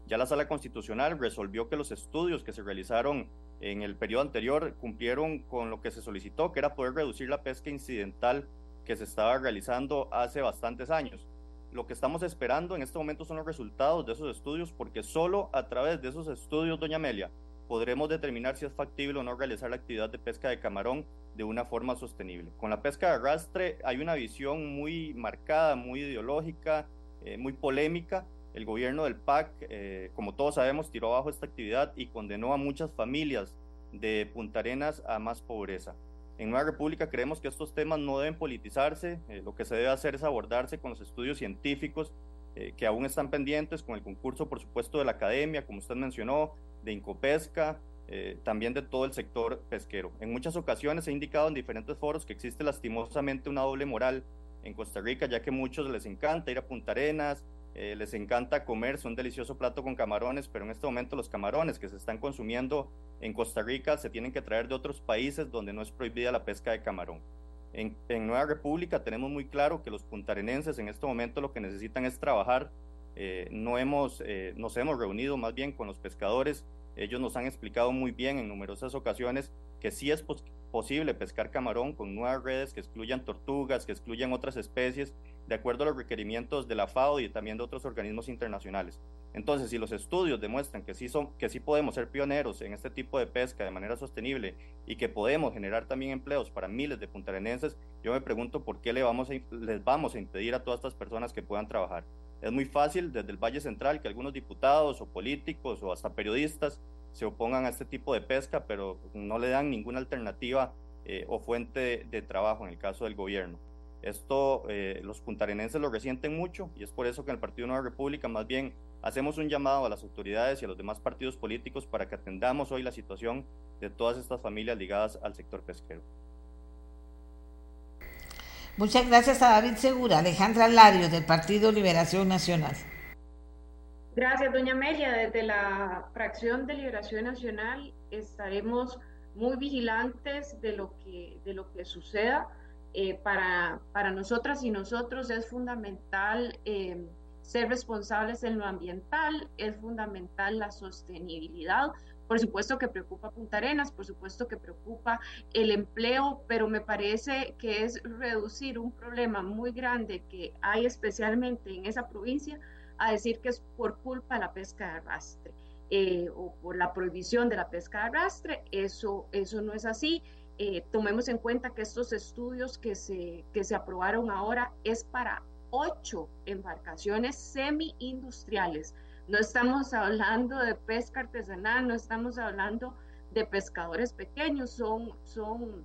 Ya la Sala Constitucional resolvió que los estudios que se realizaron en el periodo anterior cumplieron con lo que se solicitó, que era poder reducir la pesca incidental que se estaba realizando hace bastantes años. Lo que estamos esperando en este momento son los resultados de esos estudios, porque solo a través de esos estudios, doña Amelia, podremos determinar si es factible o no realizar la actividad de pesca de camarón de una forma sostenible. Con la pesca de arrastre hay una visión muy marcada, muy ideológica, eh, muy polémica. El gobierno del PAC, eh, como todos sabemos, tiró abajo esta actividad y condenó a muchas familias de Punta Arenas a más pobreza. En Nueva República creemos que estos temas no deben politizarse, eh, lo que se debe hacer es abordarse con los estudios científicos que aún están pendientes, con el concurso, por supuesto, de la academia, como usted mencionó, de Incopesca, eh, también de todo el sector pesquero. En muchas ocasiones he indicado en diferentes foros que existe lastimosamente una doble moral en Costa Rica, ya que a muchos les encanta ir a Punta Arenas, eh, les encanta comerse un delicioso plato con camarones, pero en este momento los camarones que se están consumiendo en Costa Rica se tienen que traer de otros países donde no es prohibida la pesca de camarón. En, Nueva República tenemos muy claro que los puntarenenses en este momento lo que necesitan es trabajar. Eh, no hemos, nos hemos reunido más bien con los pescadores ellos nos han explicado muy bien en numerosas ocasiones que sí es posible pescar camarón con nuevas redes que excluyan tortugas, que excluyan otras especies, de acuerdo a los requerimientos de la FAO y también de otros organismos internacionales. Entonces, si los estudios demuestran que sí, son, que sí podemos ser pioneros en este tipo de pesca de manera sostenible y que podemos generar también empleos para miles de puntarenenses, yo me pregunto por qué le vamos les vamos a impedir a todas estas personas que puedan trabajar. Es muy fácil desde el Valle Central que algunos diputados o políticos o hasta periodistas se opongan a este tipo de pesca, pero no le dan ninguna alternativa eh, o fuente de, trabajo en el caso del gobierno. Esto eh, los puntarenenses lo resienten mucho y es por eso que en el Partido Nueva República más bien hacemos un llamado a las autoridades y a los demás partidos políticos para que atendamos hoy la situación de todas estas familias ligadas al sector pesquero. Muchas gracias a David Segura, Alejandra Lario del Partido Liberación Nacional. Gracias, doña Amelia. Desde la fracción de Liberación Nacional estaremos muy vigilantes de lo que, de lo que suceda. Eh, para, para nosotras y nosotros es fundamental eh, ser responsables en lo ambiental, es fundamental la sostenibilidad, por supuesto que preocupa Punta Arenas, por supuesto que preocupa el empleo, pero me parece que es reducir un problema muy grande que hay especialmente en esa provincia a decir que es por culpa de la pesca de arrastre eh, o por la prohibición de la pesca de arrastre. Eso, eso no es así. Eh, tomemos en cuenta que estos estudios que se, que se aprobaron ahora es para ocho embarcaciones semi-industriales no estamos hablando de pesca artesanal, no estamos hablando de pescadores pequeños, son, son,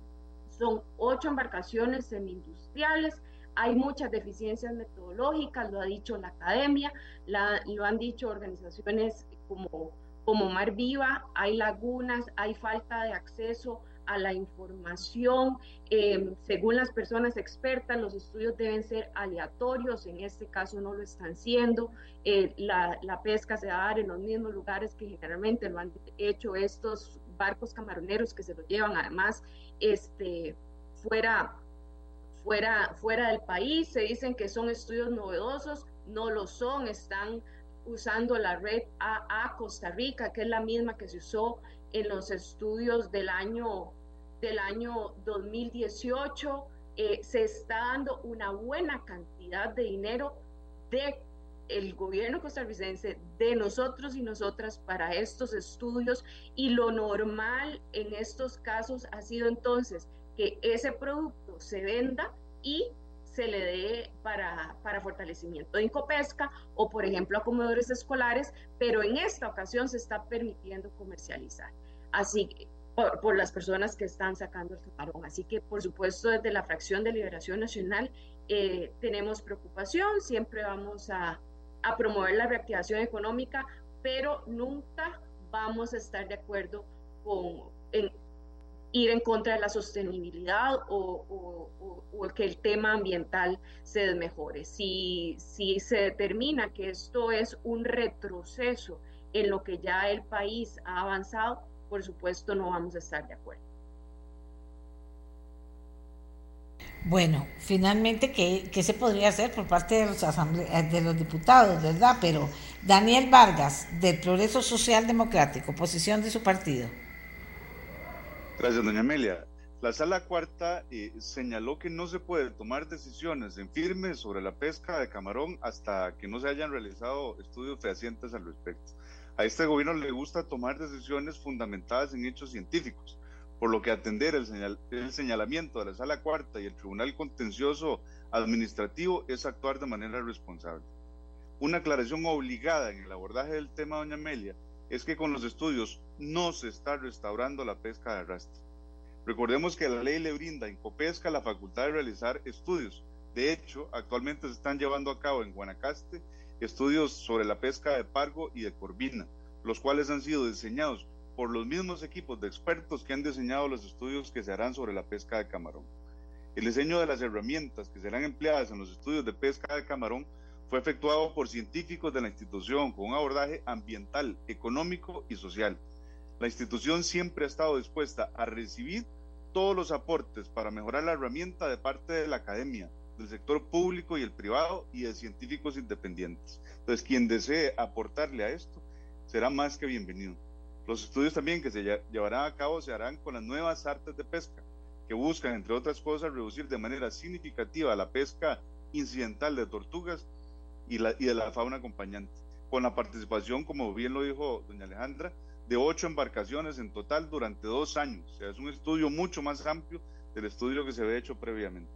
son ocho embarcaciones semi-industriales. Hay muchas deficiencias metodológicas, lo ha dicho la academia, lo han dicho organizaciones como, como Mar Viva, hay lagunas, hay falta de acceso a la información. Eh, según las personas expertas, los estudios deben ser aleatorios, en este caso no lo están siendo. Eh, la, pesca se va a dar en los mismos lugares que generalmente lo han hecho estos barcos camaroneros que se lo llevan además este, fuera, fuera, fuera del país. Se dicen que son estudios novedosos, no lo son, están usando la red AA Costa Rica, que es la misma que se usó en los estudios del año, del año 2018. Eh, se está dando una buena cantidad de dinero de el gobierno costarricense, de nosotros y nosotras para estos estudios y lo normal en estos casos ha sido entonces que ese producto se venda y se le dé para, para fortalecimiento de Incopesca o, por ejemplo, a comedores escolares, pero en esta ocasión se está permitiendo comercializar así por, las personas que están sacando el camarón. Así que, por supuesto, desde la fracción de Liberación Nacional eh, tenemos preocupación, siempre vamos a, promover la reactivación económica, pero nunca vamos a estar de acuerdo con ir en contra de la sostenibilidad o, que el tema ambiental se desmejore. Si, si se determina que esto es un retroceso en lo que ya el país ha avanzado, por supuesto no vamos a estar de acuerdo. Bueno, finalmente, ¿qué, ¿qué, se podría hacer por parte de los, de los diputados, verdad? Pero Daniel Vargas, del Progreso Social Democrático, posición de su partido. Gracias, doña Amelia. La sala cuarta eh, señaló que no se puede tomar decisiones en firme sobre la pesca de camarón hasta que no se hayan realizado estudios fehacientes al respecto. A este gobierno le gusta tomar decisiones fundamentadas en hechos científicos, por lo que atender el, señal, el señalamiento de la sala cuarta y el Tribunal Contencioso Administrativo es actuar de manera responsable. Una aclaración obligada en el abordaje del tema, doña Amelia, es que con los estudios no se está restaurando la pesca de arrastre Recordemos que la ley le brinda a Incopesca la facultad de realizar estudios. De hecho, actualmente se están llevando a cabo en Guanacaste estudios sobre la pesca de pargo y de corvina, los cuales han sido diseñados por los mismos equipos de expertos que han diseñado los estudios que se harán sobre la pesca de camarón. El diseño de las herramientas que serán empleadas en los estudios de pesca de camarón fue efectuado por científicos de la institución con un abordaje ambiental, económico y social la institución siempre ha estado dispuesta a recibir todos los aportes para mejorar la herramienta de parte de la academia, del sector público y el privado y de científicos independientes. Entonces, quien desee aportarle a esto será más que bienvenido. Los estudios también que se llevarán a cabo se harán con las nuevas artes de pesca, que buscan, entre otras cosas, reducir de manera significativa la pesca incidental de tortugas y, la, y de la fauna acompañante, con la participación, como bien lo dijo doña Alejandra, de ocho embarcaciones en total durante dos años. O sea, es un estudio mucho más amplio del estudio que se había hecho previamente.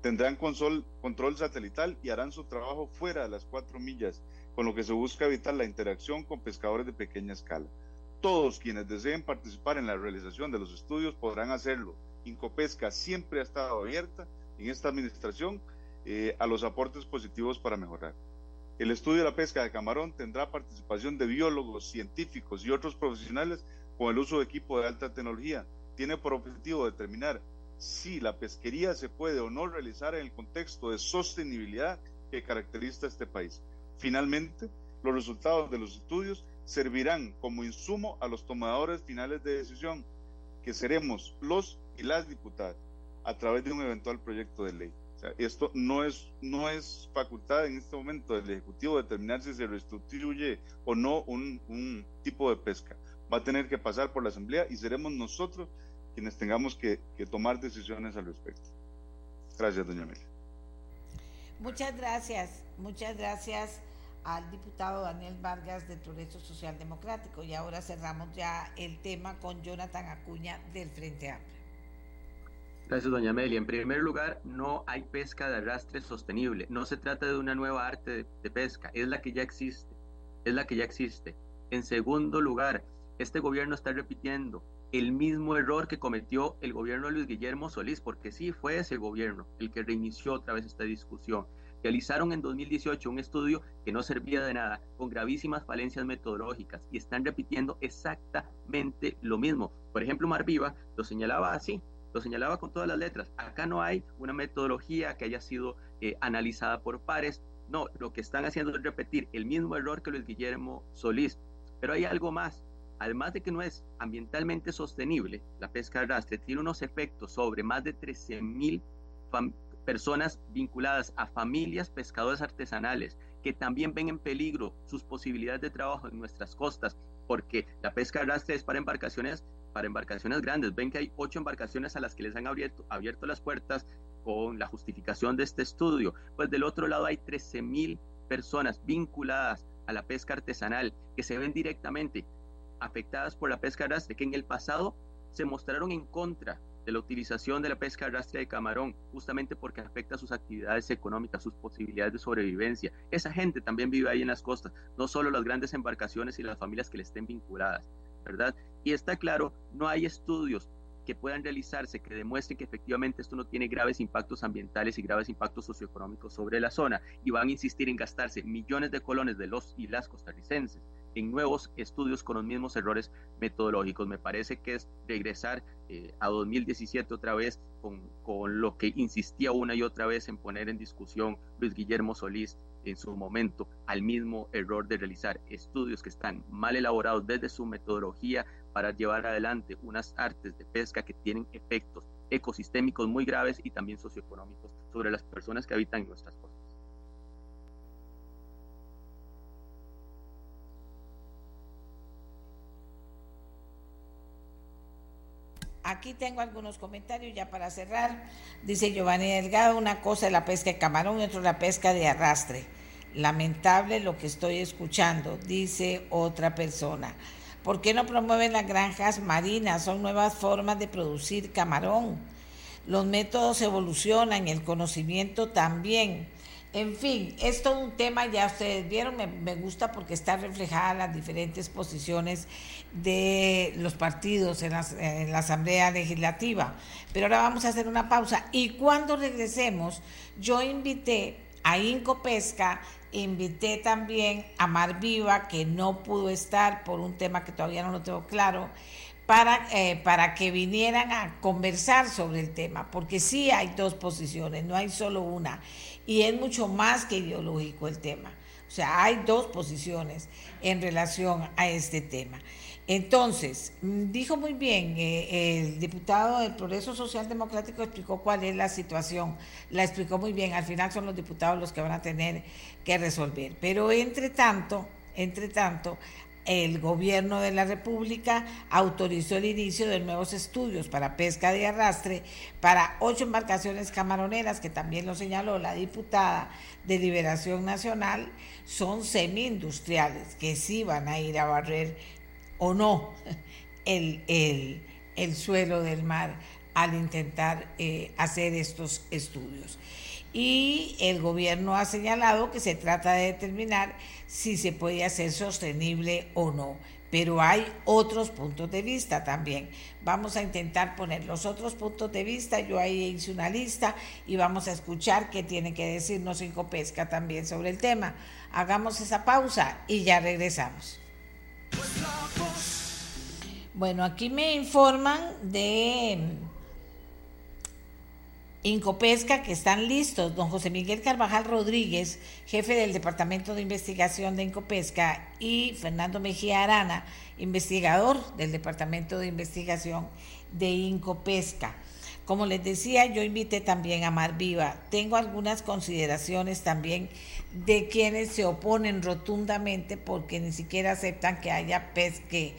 Tendrán control, control satelital y harán su trabajo fuera de las cuatro millas, con lo que se busca evitar la interacción con pescadores de pequeña escala. Todos quienes deseen participar en la realización de los estudios podrán hacerlo. Incopesca siempre ha estado abierta en esta administración eh, a los aportes positivos para mejorar. El estudio de la pesca de camarón tendrá participación de biólogos, científicos y otros profesionales con el uso de equipo de alta tecnología. Tiene por objetivo determinar si la pesquería se puede o no realizar en el contexto de sostenibilidad que caracteriza este país. Finalmente, los resultados de los estudios servirán como insumo a los tomadores finales de decisión, que seremos los y las diputadas, a través de un eventual proyecto de ley esto no es, no es facultad en este momento del Ejecutivo determinar si se restituye o no un, un, tipo de pesca. Va a tener que pasar por la Asamblea y seremos nosotros quienes tengamos que, tomar decisiones al respecto. Gracias, doña Amelia. Muchas gracias, muchas gracias al diputado Daniel Vargas del Progreso Social Democrático. Y ahora cerramos ya el tema con Jonathan Acuña del Frente Amplio. Gracias, doña Amelia. En primer lugar, no hay pesca de arrastre sostenible. No se trata de una nueva arte de, pesca, es la que ya existe. Es la que ya existe. En segundo lugar, este gobierno está repitiendo el mismo error que cometió el gobierno de Luis Guillermo Solís, porque sí fue ese gobierno el que reinició otra vez esta discusión. Realizaron en 2018 un estudio que no servía de nada, con gravísimas falencias metodológicas, y están repitiendo exactamente lo mismo. Por ejemplo, Marviva lo señalaba así, lo señalaba con todas las letras. Acá no hay una metodología que haya sido eh, analizada por pares. No, lo que están haciendo es repetir el mismo error que Luis Guillermo Solís. Pero hay algo más. Además de que no es ambientalmente sostenible, la pesca de arrastre tiene unos efectos sobre más de 13 mil personas vinculadas a familias pescadores artesanales que también ven en peligro sus posibilidades de trabajo en nuestras costas, porque la pesca de arrastre es para embarcaciones para embarcaciones grandes. Ven que hay ocho embarcaciones a las que les han abierto, abierto las puertas con la justificación de este estudio. Pues del otro lado hay 13 mil personas vinculadas a la pesca artesanal que se ven directamente afectadas por la pesca arrastre, que en el pasado se mostraron en contra de la utilización de la pesca arrastre de camarón, justamente porque afecta sus actividades económicas, sus posibilidades de sobrevivencia. Esa gente también vive ahí en las costas, no solo las grandes embarcaciones y las familias que le estén vinculadas. ¿Verdad? Y está claro, no hay estudios que puedan realizarse que demuestren que efectivamente esto no tiene graves impactos ambientales y graves impactos socioeconómicos sobre la zona y van a insistir en gastarse millones de colones de los y las costarricenses en nuevos estudios con los mismos errores metodológicos. Me parece que es regresar eh, a 2017 otra vez con, con lo que insistía una y otra vez en poner en discusión Luis Guillermo Solís en su momento al mismo error de realizar estudios que están mal elaborados desde su metodología para llevar adelante unas artes de pesca que tienen efectos ecosistémicos muy graves y también socioeconómicos sobre las personas que habitan nuestras costas. Aquí tengo algunos comentarios ya para cerrar. Dice Giovanni Delgado, una cosa es la pesca de camarón y otra la pesca de arrastre. Lamentable lo que estoy escuchando, dice otra persona. ¿Por qué no promueven las granjas marinas? Son nuevas formas de producir camarón. Los métodos evolucionan, el conocimiento también. En fin, es todo un tema, ya ustedes vieron, me, gusta porque está reflejada las diferentes posiciones de los partidos en, en, la Asamblea Legislativa. Pero ahora vamos a hacer una pausa y cuando regresemos, yo invité a Inco Pesca, invité también a Mar Viva, que no pudo estar por un tema que todavía no lo tengo claro, para, eh, para que vinieran a conversar sobre el tema, porque sí hay dos posiciones, no hay solo una, y es mucho más que ideológico el tema. O sea, hay dos posiciones en relación a este tema. Entonces, mm, dijo muy bien, eh, el diputado del Progreso Social Democrático explicó cuál es la situación, la explicó muy bien, al final son los diputados los que van a tener que resolver. Pero entre tanto, entre tanto, el gobierno de la República autorizó el inicio de nuevos estudios para pesca de arrastre para ocho embarcaciones camaroneras, que también lo señaló la diputada de Liberación Nacional, son semi-industriales, que sí van a ir a barrer o no <laughs> el, el, suelo del mar al intentar eh, hacer estos estudios y el gobierno ha señalado que se trata de determinar si se puede hacer sostenible o no. Pero hay otros puntos de vista también. Vamos a intentar poner los otros puntos de vista. Yo ahí hice una lista y vamos a escuchar qué tiene que decirnos Pesca también sobre el tema. Hagamos esa pausa y ya regresamos. Bueno, aquí me informan de Incopesca, que están listos. Don José Miguel Carvajal Rodríguez, jefe del Departamento de Investigación de Incopesca, y Fernando Mejía Arana, investigador del Departamento de Investigación de Incopesca. Como les decía, yo invité también a Mar Viva. Tengo algunas consideraciones también de quienes se oponen rotundamente porque ni siquiera aceptan que haya pesque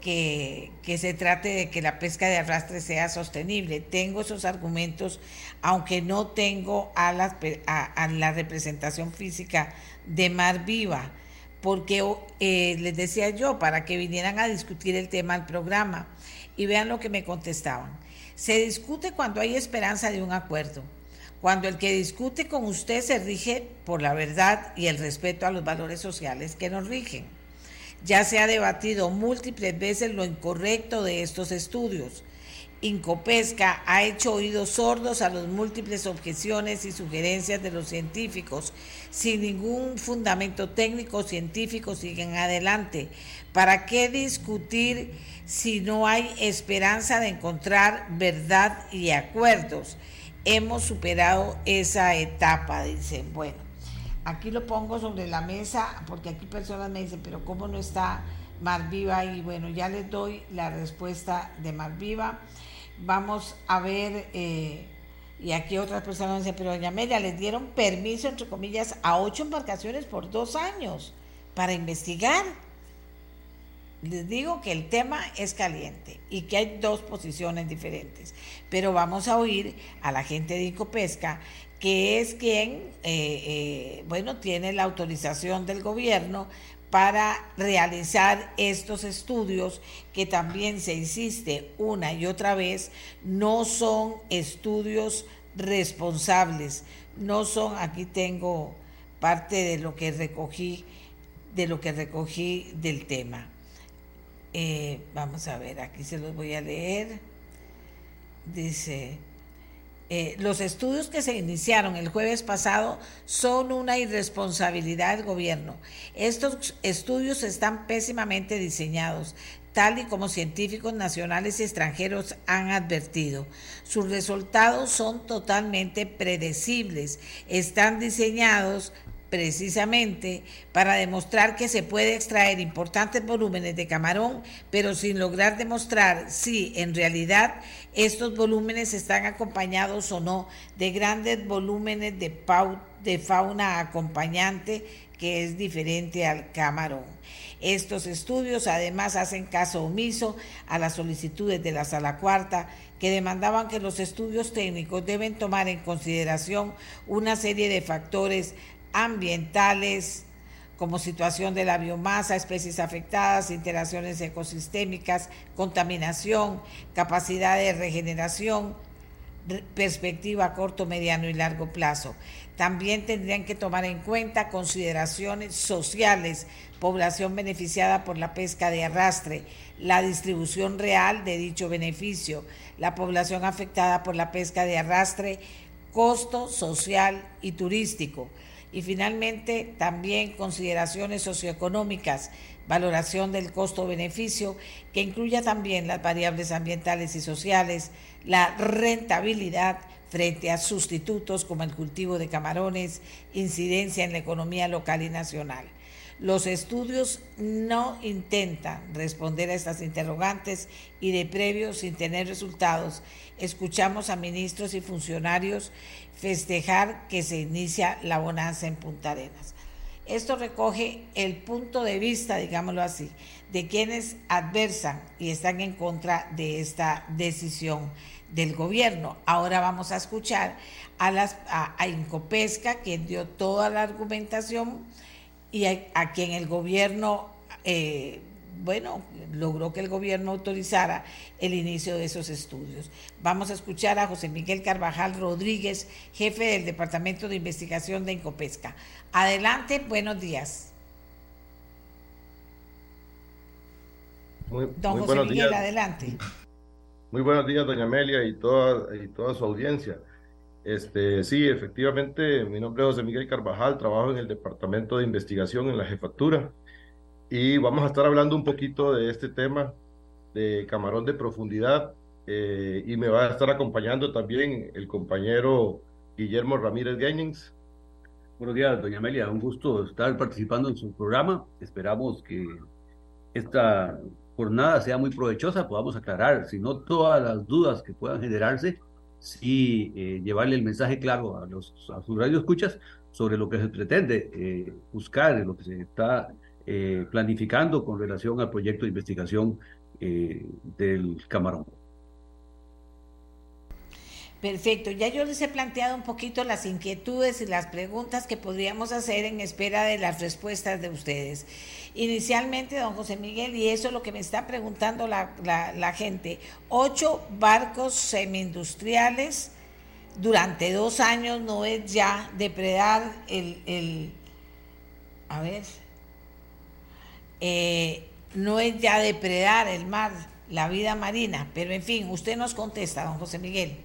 que, se trate de que la pesca de arrastre sea sostenible. Tengo esos argumentos, aunque no tengo a la, a, la representación física de Mar Viva, porque eh, les decía yo, para que vinieran a discutir el tema al programa, y vean lo que me contestaban. Se discute cuando hay esperanza de un acuerdo, cuando el que discute con usted se rige por la verdad y el respeto a los valores sociales que nos rigen ya se ha debatido múltiples veces lo incorrecto de estos estudios. Incopesca ha hecho oídos sordos a las múltiples objeciones y sugerencias de los científicos. Sin ningún fundamento técnico científico siguen adelante. ¿Para qué discutir si no hay esperanza de encontrar verdad y acuerdos? Hemos superado esa etapa, dicen. Bueno, aquí lo pongo sobre la mesa porque aquí personas me dicen, pero ¿cómo no está Malviva? Y bueno, ya les doy la respuesta de Malviva. Vamos a ver, eh, y aquí otras personas me dicen, pero doña Amelia, les dieron permiso, entre comillas, a ocho embarcaciones por dos años para investigar. Les digo que el tema es caliente y que hay dos posiciones diferentes, pero vamos a oír a la gente de Incopesca que es quien, eh, eh, bueno, tiene la autorización del gobierno para realizar estos estudios que también se insiste una y otra vez, no son estudios responsables, no son, aquí tengo parte de lo que recogí, de lo que recogí del tema. Eh, vamos a ver, aquí se los voy a leer. Dice, eh, los estudios que se iniciaron el jueves pasado son una irresponsabilidad del gobierno. Estos estudios están pésimamente diseñados, tal y como científicos nacionales y extranjeros han advertido. Sus resultados son totalmente predecibles, están diseñados precisamente para demostrar que se puede extraer importantes volúmenes de camarón, pero sin lograr demostrar si en realidad estos volúmenes están acompañados o no de grandes volúmenes de, fauna acompañante que es diferente al camarón. Estos estudios además hacen caso omiso a las solicitudes de la Sala Cuarta que demandaban que los estudios técnicos deben tomar en consideración una serie de factores ambientales, como situación de la biomasa, especies afectadas, interacciones ecosistémicas, contaminación, capacidad de regeneración, perspectiva a corto, mediano y largo plazo. También tendrían que tomar en cuenta consideraciones sociales, población beneficiada por la pesca de arrastre, la distribución real de dicho beneficio, la población afectada por la pesca de arrastre, costo social y turístico y finalmente también consideraciones socioeconómicas, valoración del costo-beneficio, que incluya también las variables ambientales y sociales, la rentabilidad frente a sustitutos como el cultivo de camarones, incidencia en la economía local y nacional. Los estudios no intentan responder a estas interrogantes y de previo, sin tener resultados, escuchamos a ministros y funcionarios festejar que se inicia la bonanza en Punta Arenas. Esto recoge el punto de vista, digámoslo así, de quienes adversan y están en contra de esta decisión del gobierno. Ahora vamos a escuchar a, las, a, Incopesca, quien dio toda la argumentación y a, quien el gobierno eh, bueno, logró que el gobierno autorizara el inicio de esos estudios. Vamos a escuchar a José Miguel Carvajal Rodríguez, jefe del Departamento de Investigación de Incopesca. Adelante, buenos días. Muy, Don José Miguel, adelante. Muy buenos días, doña Amelia y toda, y toda su audiencia. Este, sí, efectivamente, mi nombre es José Miguel Carvajal, trabajo en el Departamento de Investigación en la Jefatura y vamos a estar hablando un poquito de este tema de camarón de profundidad eh, y me va a estar acompañando también el compañero Guillermo Ramírez Gainings. Buenos días, doña Amelia, un gusto estar participando en su programa. Esperamos que esta jornada sea muy provechosa, podamos aclarar, si no todas las dudas que puedan generarse, sí eh, llevarle el mensaje claro a, los, a sus radioescuchas sobre lo que se pretende eh, buscar, lo que se está eh, planificando con relación al proyecto de investigación eh, del camarón. Perfecto, ya yo les he planteado un poquito las inquietudes y las preguntas que podríamos hacer en espera de las respuestas de ustedes. Inicialmente, don José Miguel, y eso es lo que me está preguntando la, la, gente, ocho barcos semi-industriales durante dos años no es ya depredar el, el a ver, eh, no es ya depredar el mar, la vida marina, pero en fin, usted nos contesta, don José Miguel.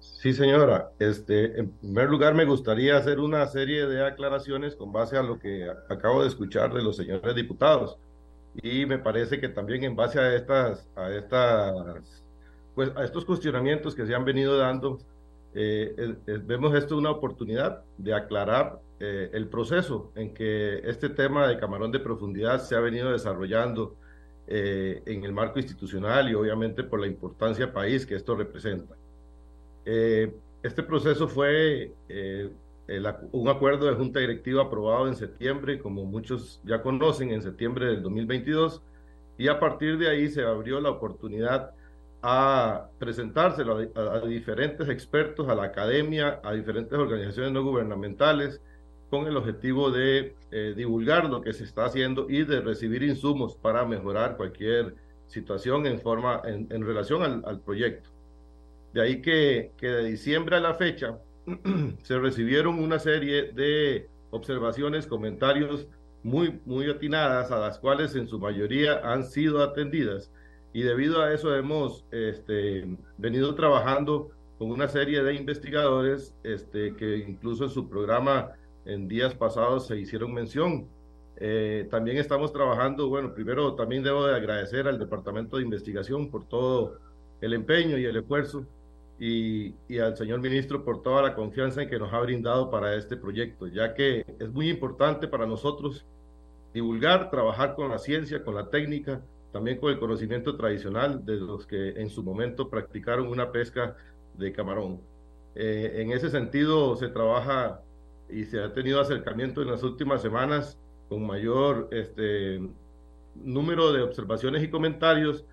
Sí, señora. Este, en primer lugar, me gustaría hacer una serie de aclaraciones con base a lo que acabo de escuchar de los señores diputados. Y me parece que también en base a estas, a estas, pues a estos cuestionamientos que se han venido dando, eh, vemos esto una oportunidad de aclarar eh, el proceso en que este tema de camarón de profundidad se ha venido desarrollando eh, en el marco institucional y obviamente por la importancia país que esto representa. Eh, este proceso fue un acuerdo de junta directiva aprobado en septiembre, como muchos ya conocen, en septiembre del 2022, y a partir de ahí se abrió la oportunidad a presentárselo a, diferentes expertos, a la academia, a diferentes organizaciones no gubernamentales, con el objetivo de eh, divulgar lo que se está haciendo y de recibir insumos para mejorar cualquier situación en, forma, en, relación al, al, proyecto. De ahí que, que de diciembre a la fecha <clears throat> se recibieron una serie de observaciones, comentarios muy, muy atinadas, a las cuales en su mayoría han sido atendidas. Y debido a eso hemos este, venido trabajando con una serie de investigadores este, que incluso en su programa en días pasados se hicieron mención. Eh, también estamos trabajando, bueno, primero también debo de agradecer al Departamento de Investigación por todo el empeño y el esfuerzo y, y, al señor ministro por toda la confianza en que nos ha brindado para este proyecto, ya que es muy importante para nosotros divulgar, trabajar con la ciencia, con la técnica, también con el conocimiento tradicional de los que en su momento practicaron una pesca de camarón. Eh, en ese sentido se trabaja y se ha tenido acercamiento en las últimas semanas con mayor este, número de observaciones y comentarios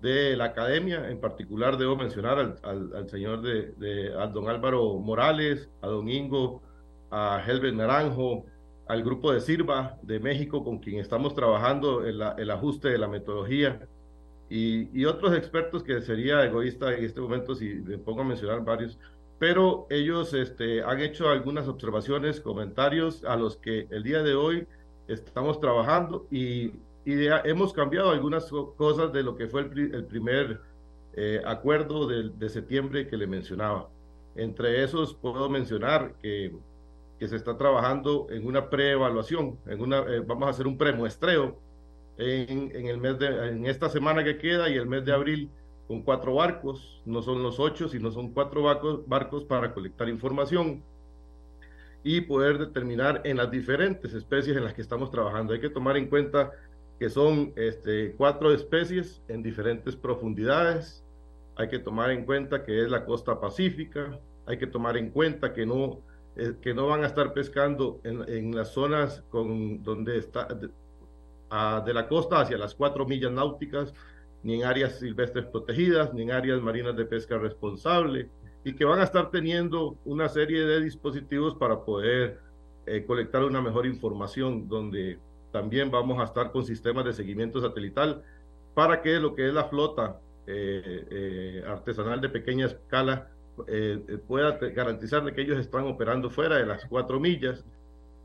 de la academia, en particular debo mencionar al, al, señor de, de don Álvaro Morales, a don Ingo, a Helbert Naranjo, al grupo de Sirva de México con quien estamos trabajando el, el ajuste de la metodología. Y, otros expertos que sería egoísta en este momento si me pongo a mencionar varios, pero ellos este, han hecho algunas observaciones, comentarios a los que el día de hoy estamos trabajando. Y y hemos cambiado algunas cosas de lo que fue el, primer eh, acuerdo de, de, septiembre que le mencionaba. Entre esos puedo mencionar que, que se está trabajando en una preevaluación, en una, eh, vamos a hacer un premuestreo en, en, el mes de, en esta semana que queda y el mes de abril con cuatro barcos, no son los ocho, sino son cuatro barcos, barcos para colectar información y poder determinar en las diferentes especies en las que estamos trabajando. Hay que tomar en cuenta que son este, cuatro especies en diferentes profundidades. Hay que tomar en cuenta que es la costa pacífica, hay que tomar en cuenta que no, eh, que no van a estar pescando en, en las zonas con, donde está de, de, la costa hacia las cuatro millas náuticas, ni en áreas silvestres protegidas, ni en áreas marinas de pesca responsable, y que van a estar teniendo una serie de dispositivos para poder eh, colectar una mejor información donde también vamos a estar con sistemas de seguimiento satelital para que lo que es la flota eh, eh, artesanal de pequeña escala eh, pueda garantizar que ellos están operando fuera de las cuatro millas.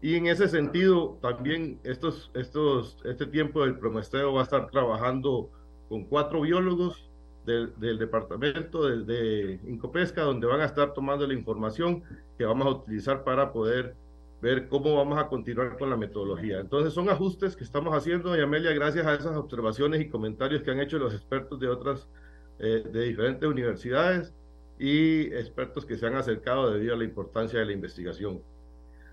Y en ese sentido, también estos, estos, este tiempo del promesteo va a estar trabajando con cuatro biólogos del, del departamento de, de, Incopesca, donde van a estar tomando la información que vamos a utilizar para poder ver cómo vamos a continuar con la metodología. Entonces son ajustes que estamos haciendo, y Amelia, gracias a esas observaciones y comentarios que han hecho los expertos de otras, eh, de diferentes universidades y expertos que se han acercado debido a la importancia de la investigación.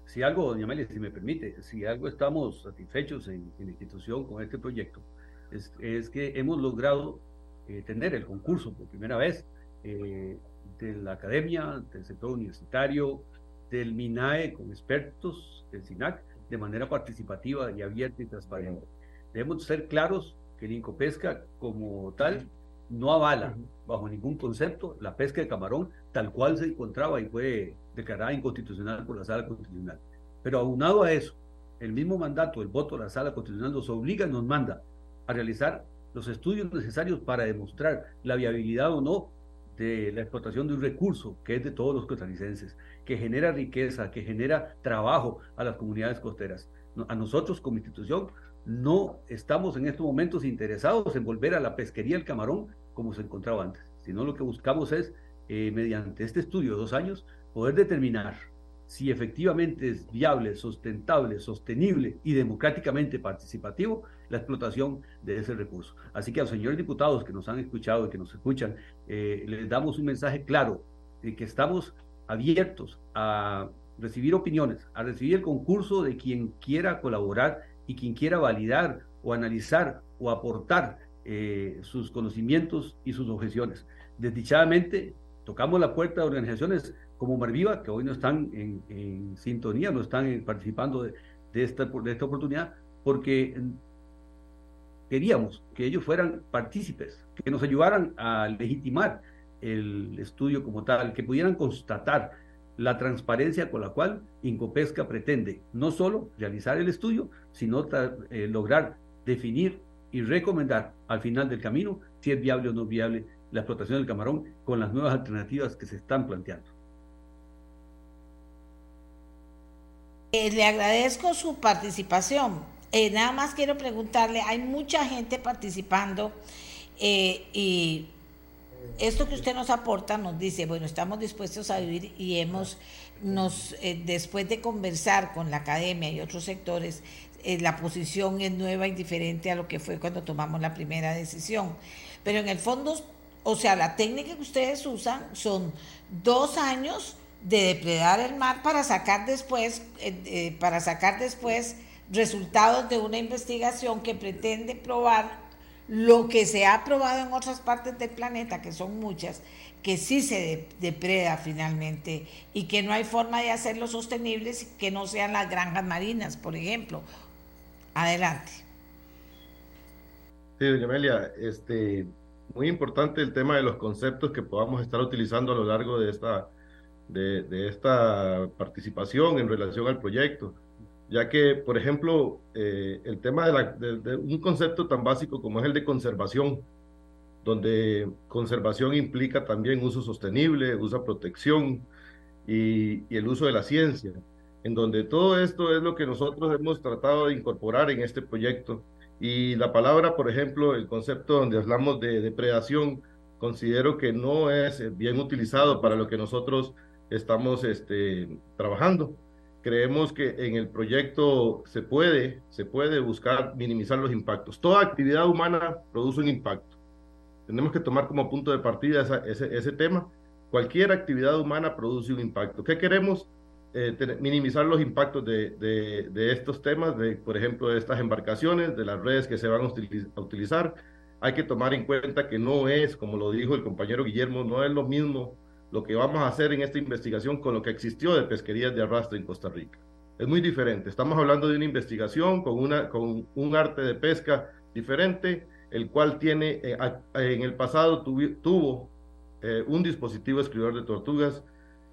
Si algo, doña Amelia, si me permite, si algo estamos satisfechos en, en la institución con este proyecto, es, es que hemos logrado eh, tener el concurso por primera vez eh, de la academia, del sector universitario, del MINAE con expertos del SINAC de manera participativa y abierta y transparente. Debemos ser claros que el Incopesca como tal no avala bajo ningún concepto la pesca de camarón tal cual se encontraba y fue declarada inconstitucional por la Sala Constitucional. Pero aunado a eso, el mismo mandato, el voto de la Sala Constitucional nos obliga, nos manda a realizar los estudios necesarios para demostrar la viabilidad o no de la explotación de un recurso que es de todos los costarricenses que genera riqueza, que genera trabajo a las comunidades costeras. A nosotros como institución no estamos en estos momentos interesados en volver a la pesquería del camarón como se encontraba antes, sino lo que buscamos es, eh, mediante este estudio de dos años, poder determinar si efectivamente es viable, sustentable, sostenible y democráticamente participativo la explotación de ese recurso. Así que a los señores diputados que nos han escuchado y que nos escuchan, eh, les damos un mensaje claro de que estamos abiertos a recibir opiniones, a recibir el concurso de quien quiera colaborar y quien quiera validar o analizar o aportar eh, sus conocimientos y sus objeciones. Desdichadamente, tocamos la puerta de organizaciones como Marviva, que hoy no están en, sintonía, no están participando de, de, esta, de esta oportunidad, porque queríamos que ellos fueran partícipes, que nos ayudaran a legitimar el estudio como tal, que pudieran constatar la transparencia con la cual Incopesca pretende no solo realizar el estudio, sino eh, lograr definir y recomendar al final del camino si es viable o no viable la explotación del camarón con las nuevas alternativas que se están planteando. Eh, le agradezco su participación. Eh, nada más quiero preguntarle, hay mucha gente participando y esto que usted nos aporta nos dice, bueno, estamos dispuestos a vivir y hemos, nos, eh, después de conversar con la academia y otros sectores, eh, la posición es nueva y diferente a lo que fue cuando tomamos la primera decisión. Pero en el fondo, O sea, la técnica que ustedes usan son dos años de depredar el mar para sacar después, eh, para sacar después resultados de una investigación que pretende probar lo que se ha probado en otras partes del planeta, que son muchas, que sí se depreda finalmente y que no hay forma de hacerlo sostenibles que no sean las granjas marinas, por ejemplo. Adelante. Sí, doña Amelia, este, muy importante el tema de los conceptos que podamos estar utilizando a lo largo de esta, de, esta participación en relación al proyecto, ya que, por ejemplo, eh, el tema de, un concepto tan básico como es el de conservación, donde conservación implica también uso sostenible, uso protección y, y el uso de la ciencia, en donde todo esto es lo que nosotros hemos tratado de incorporar en este proyecto y la palabra, por ejemplo, el concepto donde hablamos de depredación, considero que no es bien utilizado para lo que nosotros estamos este, trabajando. Creemos que en el proyecto se puede, se puede buscar minimizar los impactos. Toda actividad humana produce un impacto. Tenemos que tomar como punto de partida ese, ese tema. Cualquier actividad humana produce un impacto. ¿Qué queremos? Eh, minimizar los impactos de, de, estos temas, de, por ejemplo, de estas embarcaciones, de las redes que se van a, utilizar. Hay que tomar en cuenta que no es, como lo dijo el compañero Guillermo, no es lo mismo lo que vamos a hacer en esta investigación con lo que existió de pesquerías de arrastre en Costa Rica. Es muy diferente. Estamos hablando de una investigación con, una, con un arte de pesca diferente, el cual tiene, eh, en el pasado tuvo eh, un dispositivo escribidor de tortugas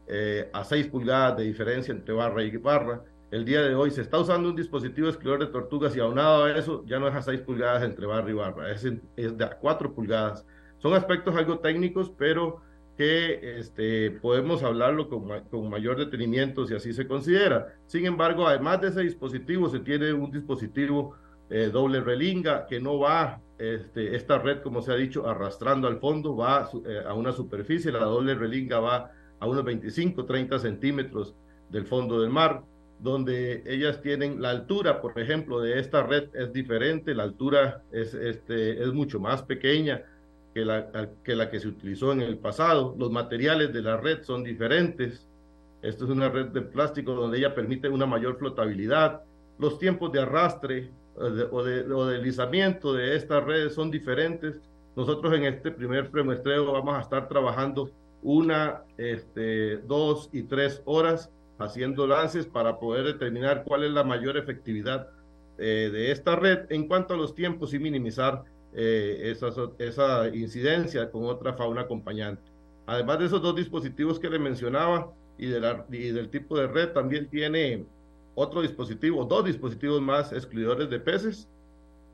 eh, a 6 pulgadas de diferencia entre barra y barra. El día de hoy se está usando un dispositivo escritor de tortugas y aunado a eso ya no es a 6 pulgadas entre barra y barra, es, es de a 4 pulgadas. Son aspectos algo técnicos, pero que este, podemos hablarlo con, con, mayor detenimiento si así se considera. Sin embargo, además de ese dispositivo, se tiene un dispositivo eh, doble relinga que no va, este, esta red, como se ha dicho, arrastrando al fondo, va eh, a una superficie, la doble relinga va a unos 25, 30 centímetros del fondo del mar, donde ellas tienen la altura, por ejemplo, de esta red es diferente, la altura es, este, es mucho más pequeña que la, que la que se utilizó en el pasado, los materiales de la red son diferentes, esto es una red de plástico donde ella permite una mayor flotabilidad, los tiempos de arrastre o de, o de, o de deslizamiento de estas redes son diferentes. Nosotros en este primer premuestreo vamos a estar trabajando una, este, dos y tres horas haciendo lances para poder determinar cuál es la mayor efectividad eh, de esta red en cuanto a los tiempos y minimizar eh, esa, incidencia con otra fauna acompañante. Además de esos dos dispositivos que le mencionaba y del tipo de red, también tiene otro dispositivo, dos dispositivos más excluidores de peces,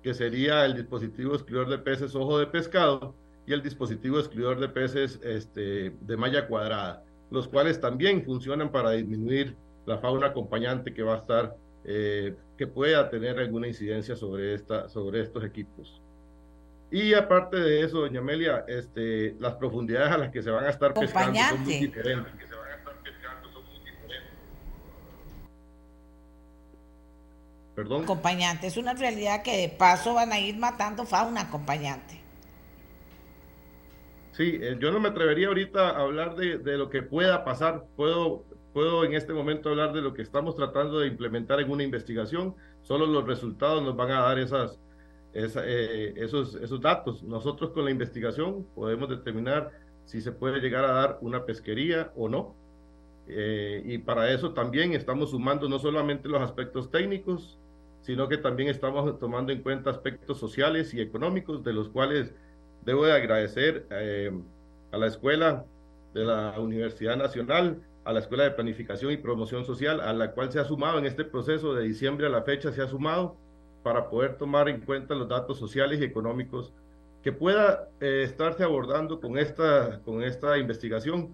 que sería el dispositivo excluidor de peces ojo de pescado, y el dispositivo excluidor de peces este, de malla cuadrada, los cuales también funcionan para disminuir la fauna acompañante que va a estar, eh, que pueda tener alguna incidencia sobre, esta, sobre estos equipos. Y aparte de eso, doña Amelia, este, las profundidades a las que se van a estar pescando son muy diferentes. Perdón. Acompañante, es una realidad que de paso van a ir matando fauna acompañante. Sí, eh, yo no me atrevería ahorita a hablar de, de, lo que pueda pasar. Puedo, puedo en este momento hablar de lo que estamos tratando de implementar en una investigación. Solo los resultados nos van a dar esas, eh, esos, esos datos. Nosotros con la investigación podemos determinar si se puede llegar a dar una pesquería o no. Eh, y para eso también estamos sumando no solamente los aspectos técnicos, sino que también estamos tomando en cuenta aspectos sociales y económicos, de los cuales Debo de agradecer eh, a la Escuela de la Universidad Nacional, a la Escuela de Planificación y Promoción Social, a la cual se ha sumado en este proceso de diciembre a la fecha, se ha sumado para poder tomar en cuenta los datos sociales y económicos que pueda eh, estarse abordando con esta, con esta investigación,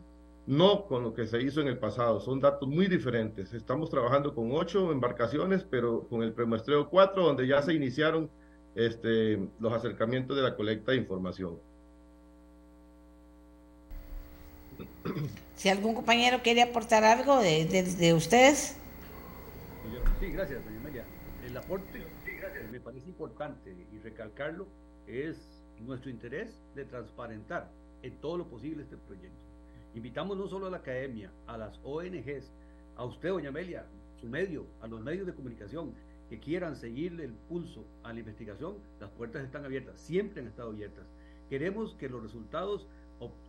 no con lo que se hizo en el pasado, son datos muy diferentes. Estamos trabajando con ocho embarcaciones, pero con el premuestreo cuatro, donde ya se iniciaron este, los acercamientos de la colecta de información. Si algún compañero quiere aportar algo de, de, ustedes. Sí, gracias, doña Amelia. El aporte importante y recalcarlo es nuestro interés de transparentar en todo lo posible este proyecto. Invitamos no solo a la academia, a las ONGs, a usted, doña Amelia, su medio, a los medios de comunicación que quieran seguirle el pulso a la investigación, las puertas están abiertas, siempre han estado abiertas. Queremos que los resultados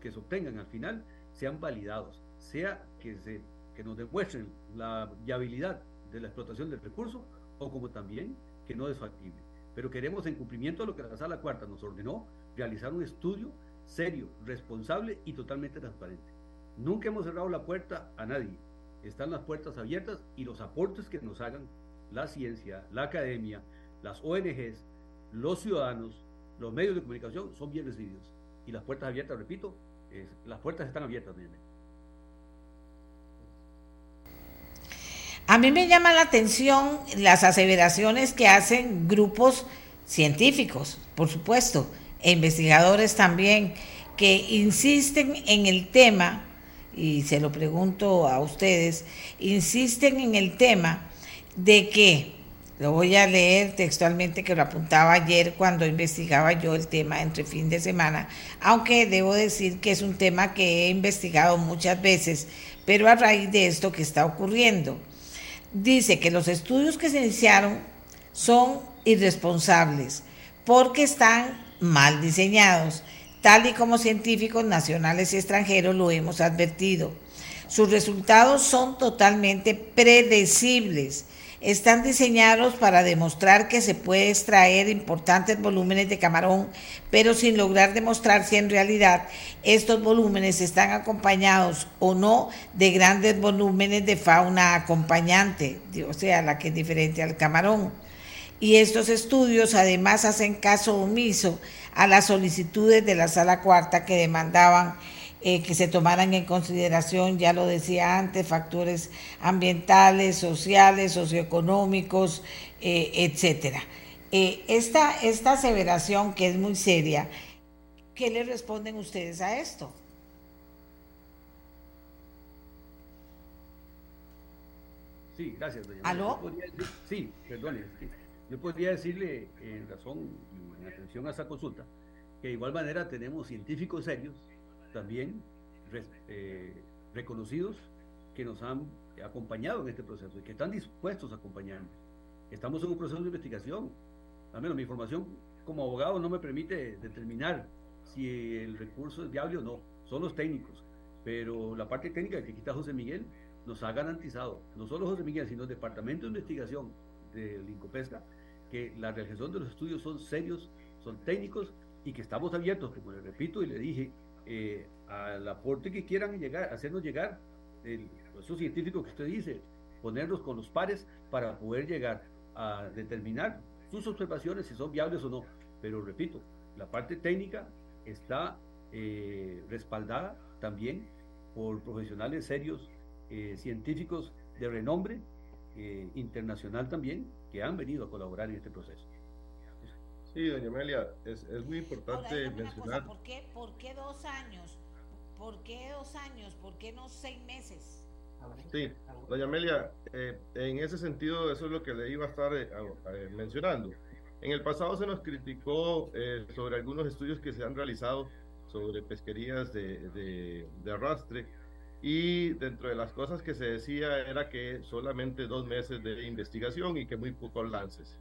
que se obtengan al final sean validados, sea que, se, que nos demuestren la viabilidad de la explotación del recurso o como también que no es factible. Pero queremos, en cumplimiento de lo que la Sala Cuarta nos ordenó, realizar un estudio serio, responsable y totalmente transparente. Nunca hemos cerrado la puerta a nadie. Están las puertas abiertas y los aportes que nos hagan la ciencia, la academia, las ONGs, los ciudadanos, los medios de comunicación son bien recibidos. Y las puertas abiertas, repito, las puertas están abiertas. A mí me llama la atención las aseveraciones que hacen grupos científicos, por supuesto, e investigadores también, que insisten en el tema, y se lo pregunto a ustedes, insisten en el tema de que, lo voy a leer textualmente que lo apuntaba ayer cuando investigaba yo el tema entre fin de semana, aunque debo decir que es un tema que he investigado muchas veces, pero a raíz de esto que está ocurriendo dice que los estudios que se iniciaron son irresponsables porque están mal diseñados, tal y como científicos nacionales y extranjeros lo hemos advertido. Sus resultados son totalmente predecibles están diseñados para demostrar que se puede extraer importantes volúmenes de camarón, pero sin lograr demostrar si en realidad estos volúmenes están acompañados o no de grandes volúmenes de fauna acompañante, o sea, la que es diferente al camarón. Y estos estudios además hacen caso omiso a las solicitudes de la sala cuarta que demandaban eh, que se tomaran en consideración, ya lo decía antes, factores ambientales, sociales, socioeconómicos, eh, etcétera. Eh, esta, esta aseveración que es muy seria, ¿qué le responden ustedes a esto? Sí, gracias, doña ¿Aló? sí, perdone. Yo podría decirle, en razón, en atención a esa consulta, que de igual manera tenemos científicos serios también eh, reconocidos que nos han acompañado en este proceso y que están dispuestos a acompañarnos. Estamos en un proceso de investigación. Al menos mi formación como abogado no me permite determinar si el recurso es viable o no. Son los técnicos. Pero la parte técnica que quita José Miguel nos ha garantizado, no solo José Miguel, sino el Departamento de Investigación del Incopesca, que la realización de los estudios son serios, son técnicos y que estamos abiertos, como le repito y le dije, eh, al aporte que quieran llegar, hacernos llegar, el, esos científicos que usted dice, ponerlos con los pares para poder llegar a determinar sus observaciones si son viables o no. Pero repito, la parte técnica está eh, respaldada también por profesionales serios, eh, científicos de renombre internacional también, que han venido a colaborar en este proceso. Sí, doña Amelia, es, es muy importante mencionar. ¿por, qué, ¿Por qué dos años? ¿Por qué dos años? ¿Por qué no seis meses? Sí, doña Amelia, eh, en ese sentido, eso es lo que le iba a estar eh, eh, mencionando. En el pasado se nos criticó sobre algunos estudios que se han realizado sobre pesquerías de, de, de, arrastre y dentro de las cosas que se decía era que solamente dos meses de investigación y que muy pocos lances.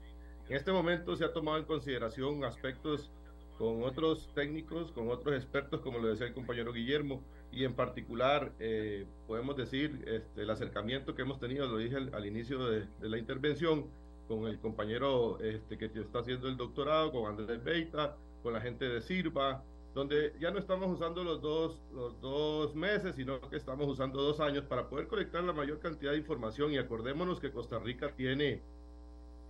En este momento se ha tomado en consideración aspectos con otros técnicos, con otros expertos, como lo decía el compañero Guillermo, y en particular eh, podemos decir este, el acercamiento que hemos tenido, lo dije al, inicio de, la intervención, con el compañero este, que está haciendo el doctorado, con Andrés Beita, con la gente de Sirva, donde ya no estamos usando los dos, los dos meses, sino que estamos usando dos años para poder colectar la mayor cantidad de información. Y acordémonos que Costa Rica tiene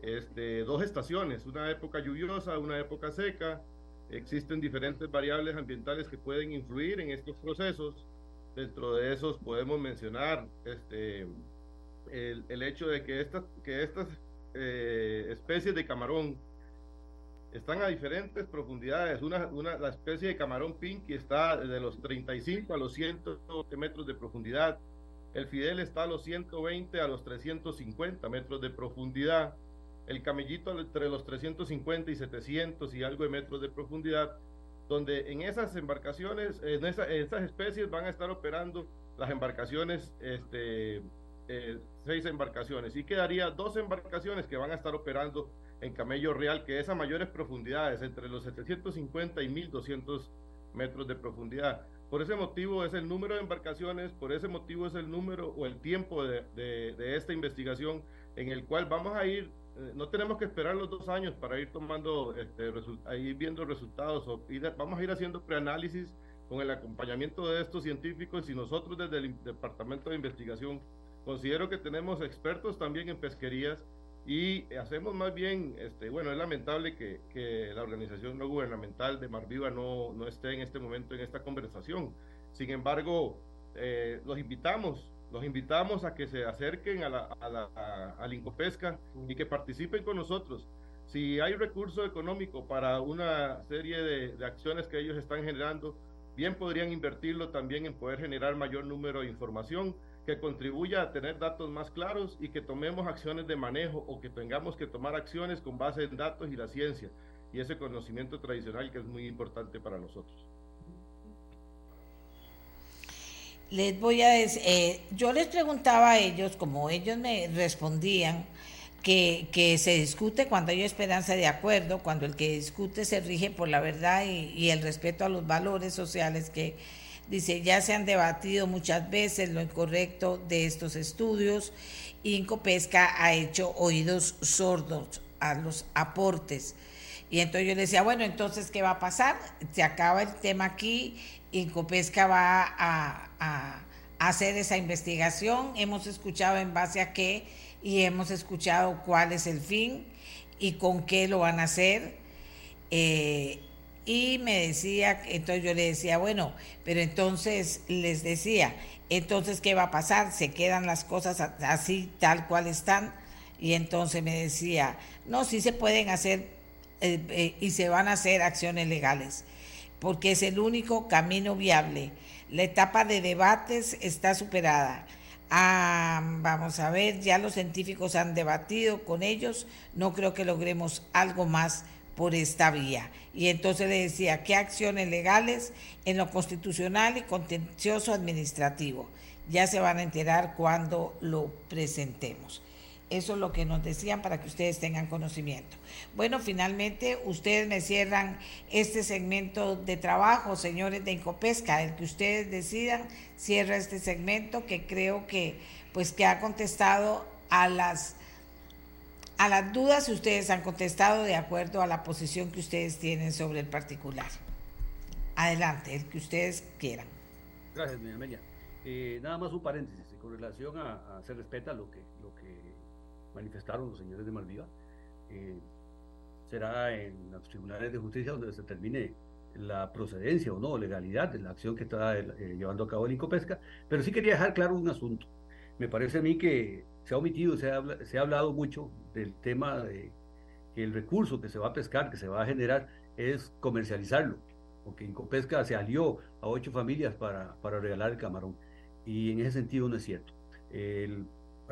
este, dos estaciones, una época lluviosa, una época seca. Existen diferentes variables ambientales que pueden influir en estos procesos. Dentro de esos podemos mencionar este, el, el hecho de que estas, que estas eh, especies de camarón están a diferentes profundidades. Una, una, la especie de camarón pinky está de los 35 a los 120 metros de profundidad. El fidel está a los 120 a los 350 metros de profundidad el camellito entre los 350 y 700 y algo de metros de profundidad, donde en esas embarcaciones, en, esas especies van a estar operando las embarcaciones, este, eh, seis embarcaciones, y quedaría dos embarcaciones que van a estar operando en Camello Real, que es a mayores profundidades, entre los 750 y 1200 metros de profundidad. Por ese motivo es el número de embarcaciones, por ese motivo es el número o el tiempo de, de, esta investigación en el cual vamos a ir, no tenemos que esperar los dos años para ir tomando, este, ir viendo resultados, o vamos a ir haciendo preanálisis con el acompañamiento de estos científicos y nosotros desde el Departamento de Investigación considero que tenemos expertos también en pesquerías y hacemos más bien, este, bueno, es lamentable que, que la organización no gubernamental de Mar Viva no, no, esté en este momento en esta conversación. Sin embargo, eh, los invitamos, los invitamos a que se acerquen a la, a la a, Incopesca y que participen con nosotros. Si hay recurso económico para una serie de, de acciones que ellos están generando, bien podrían invertirlo también en poder generar mayor número de información que contribuya a tener datos más claros y que tomemos acciones de manejo o que tengamos que tomar acciones con base en datos y la ciencia y ese conocimiento tradicional que es muy importante para nosotros. Les voy a decir, eh, yo les preguntaba a ellos, como ellos me respondían, que, que, se discute cuando hay esperanza de acuerdo, cuando el que discute se rige por la verdad y, el respeto a los valores sociales que, Dice, ya se han debatido muchas veces lo incorrecto de estos estudios. Incopesca ha hecho oídos sordos a los aportes. Y entonces yo le decía, bueno, entonces, ¿qué va a pasar? Se acaba el tema aquí, Incopesca va a, hacer esa investigación, hemos escuchado en base a qué y hemos escuchado cuál es el fin y con qué lo van a hacer. Eh, y me decía, entonces yo le decía, bueno, pero entonces les decía, entonces, ¿qué va a pasar? ¿Se quedan las cosas así, tal cual están? Y entonces me decía, no, sí se pueden hacer eh, eh, y se van a hacer acciones legales, porque es el único camino viable. La etapa de debates está superada. Ah, vamos a ver, ya los científicos han debatido con ellos, no creo que logremos algo más por esta vía. Y entonces le decía, ¿qué acciones legales en lo constitucional y contencioso administrativo? Ya se van a enterar cuando lo presentemos. Eso es lo que nos decían para que ustedes tengan conocimiento. Bueno, finalmente ustedes me cierran este segmento de trabajo, señores de Incopesca, el que ustedes decidan, cierra este segmento que creo que pues que ha contestado a las a las dudas ustedes han contestado de acuerdo a la posición que ustedes tienen sobre el particular. Adelante, el que ustedes quieran. Gracias, doña Amelia. Eh, nada más un paréntesis con relación a, se respeta lo que, lo que manifestaron los señores de Malviva. Eh, será en los tribunales de justicia donde se termine la procedencia o no, legalidad de la acción que está eh, llevando a cabo el Incopesca, pero sí quería dejar claro un asunto. Me parece a mí que se ha omitido, se ha, se ha hablado mucho del tema de que el recurso que se va a pescar, que se va a generar, es comercializarlo, porque Incopesca se alió a ocho familias para, para regalar el camarón, y en ese sentido no es cierto.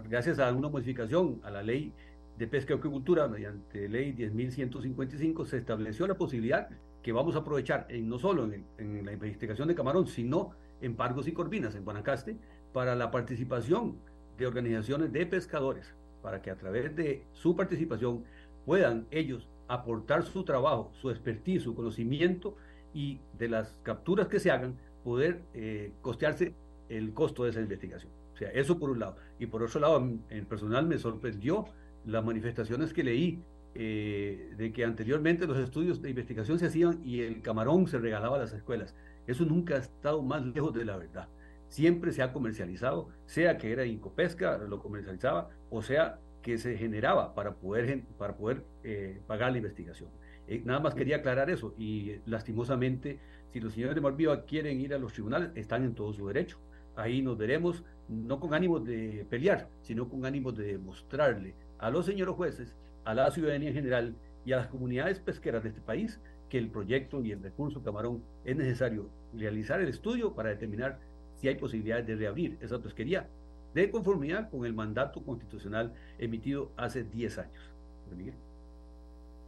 Gracias a una modificación a la ley de pesca y acuicultura, mediante ley 10.155, se estableció la posibilidad que vamos a aprovechar en, no solo en, en la investigación de camarón, sino en Pargos y Corvinas, en Guanacaste, para la participación de organizaciones de pescadores para que a través de su participación puedan ellos aportar su trabajo, su expertise, su conocimiento y de las capturas que se hagan, poder eh, costearse el costo de esa investigación. O sea, eso por un lado. Y por otro lado, en personal me sorprendió las manifestaciones que leí eh, de que anteriormente los estudios de investigación se hacían y el camarón se regalaba a las escuelas. Eso nunca ha estado más lejos de la verdad siempre se ha comercializado, sea que era Incopesca, lo comercializaba, o sea que se generaba para poder, para poder eh, pagar la investigación. Eh, nada más quería aclarar eso y lastimosamente, si los señores de Malviva quieren ir a los tribunales, están en todo su derecho. Ahí nos veremos, no con ánimo de pelear, sino con ánimo de demostrarle a los señores jueces, a la ciudadanía en general y a las comunidades pesqueras de este país que el proyecto y el recurso Camarón es necesario realizar el estudio para determinar si hay posibilidades de reabrir esa pesquería de conformidad con el mandato constitucional emitido hace 10 años.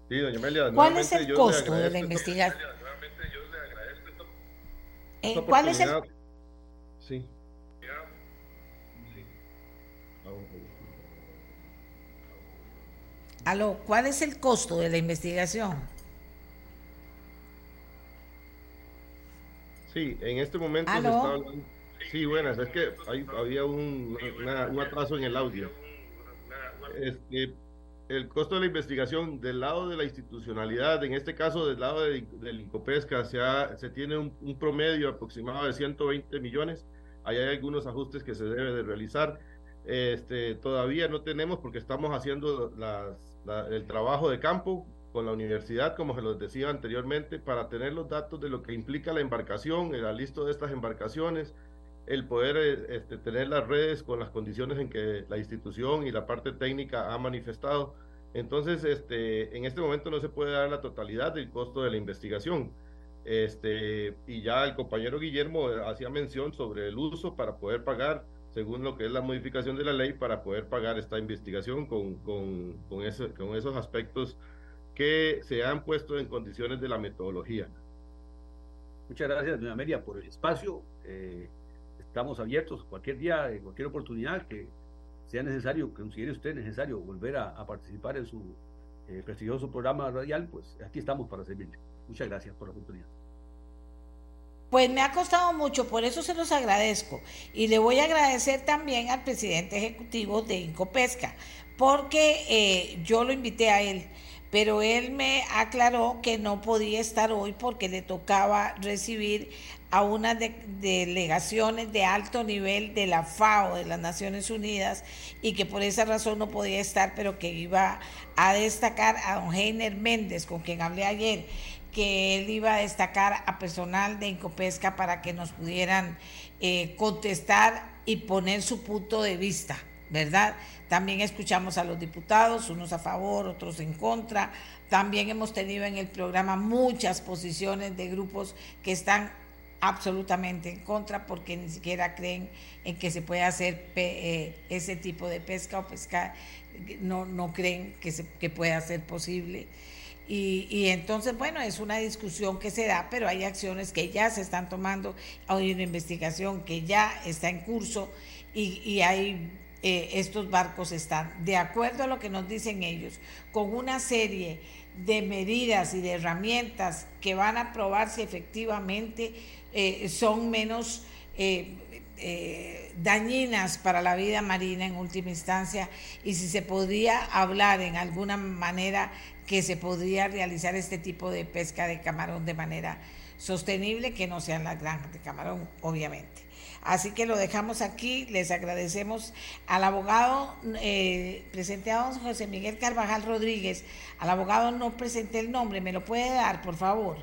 Sí, doña Amelia, ¿Cuál es el costo de la investigación? Eh, ¿Cuál es el...? Sí. Aló, ¿cuál es el costo de la investigación? Sí, en este momento se está hablando. Sí, buenas, es que había un, un, atraso en el audio. Este, el costo de la investigación del lado de la institucionalidad, en este caso del lado de, del Incopesca, se, se tiene un, un, promedio aproximado de 120 millones. Ahí hay algunos ajustes que se debe de realizar. Este, todavía no tenemos porque estamos haciendo las, el trabajo de campo con la universidad, como se los decía anteriormente, para tener los datos de lo que implica la embarcación, el alisto de estas embarcaciones, el poder eh, este, tener las redes con las condiciones en que la institución y la parte técnica ha manifestado. Entonces, este, en este momento no se puede dar la totalidad del costo de la investigación. Este, y ya el compañero Guillermo hacía mención sobre el uso para poder pagar, según lo que es la modificación de la ley, para poder pagar esta investigación con, con, con, con esos aspectos que se han puesto en condiciones de la metodología. Muchas gracias, doña Amelia, por el espacio. Eh, estamos abiertos cualquier día, en cualquier oportunidad que sea necesario, que considere usted necesario volver a, participar en su eh, prestigioso programa radial, pues aquí estamos para servirle. Muchas gracias por la oportunidad. Pues me ha costado mucho, por eso se los agradezco. Y le voy a agradecer también al presidente ejecutivo de Incopesca, porque eh, yo lo invité a él pero él me aclaró que no podía estar hoy porque le tocaba recibir a unas delegaciones de alto nivel de la FAO, de las Naciones Unidas, y que por esa razón no podía estar, pero que iba a destacar a don Heiner Méndez, con quien hablé ayer, que él iba a destacar a personal de Incopesca para que nos pudieran eh, contestar y poner su punto de vista, ¿verdad? También escuchamos a los diputados, unos a favor, otros en contra. También hemos tenido en el programa muchas posiciones de grupos que están absolutamente en contra porque ni siquiera creen en que se pueda hacer eh, ese tipo de pesca o pescar, no, no creen que, se, que pueda ser posible. Y, entonces, bueno, es una discusión que se da, pero hay acciones que ya se están tomando, hay una investigación que ya está en curso y, y hay eh, estos barcos están, de acuerdo a lo que nos dicen ellos, con una serie de medidas y de herramientas que van a probar si efectivamente eh, son menos eh, dañinas para la vida marina en última instancia y si se podría hablar en alguna manera que se podría realizar este tipo de pesca de camarón de manera sostenible, que no sean las granjas de camarón, obviamente. Así que lo dejamos aquí. Les agradecemos al abogado, eh, presente a don José Miguel Carvajal Rodríguez. Al abogado no presenté el nombre, ¿me lo puede dar, por favor?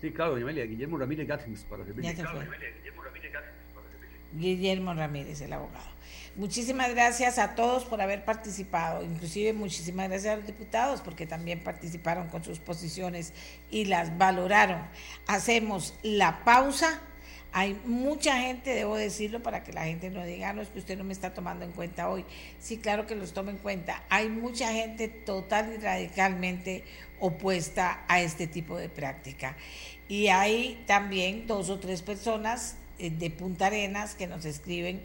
Sí, claro, doña Amelia, Guillermo Ramírez Gatins, para servirle. Guillermo Ramírez, el abogado. Muchísimas gracias a todos por haber participado, inclusive muchísimas gracias a los diputados porque también participaron con sus posiciones y las valoraron. Hacemos la pausa hay mucha gente, debo decirlo para que la gente no diga, ah, no es que usted no me está tomando en cuenta hoy. Sí, claro que los tomo en cuenta. Hay mucha gente total y radicalmente opuesta a este tipo de práctica. Y hay también dos o tres personas eh, de Punta Arenas que nos escriben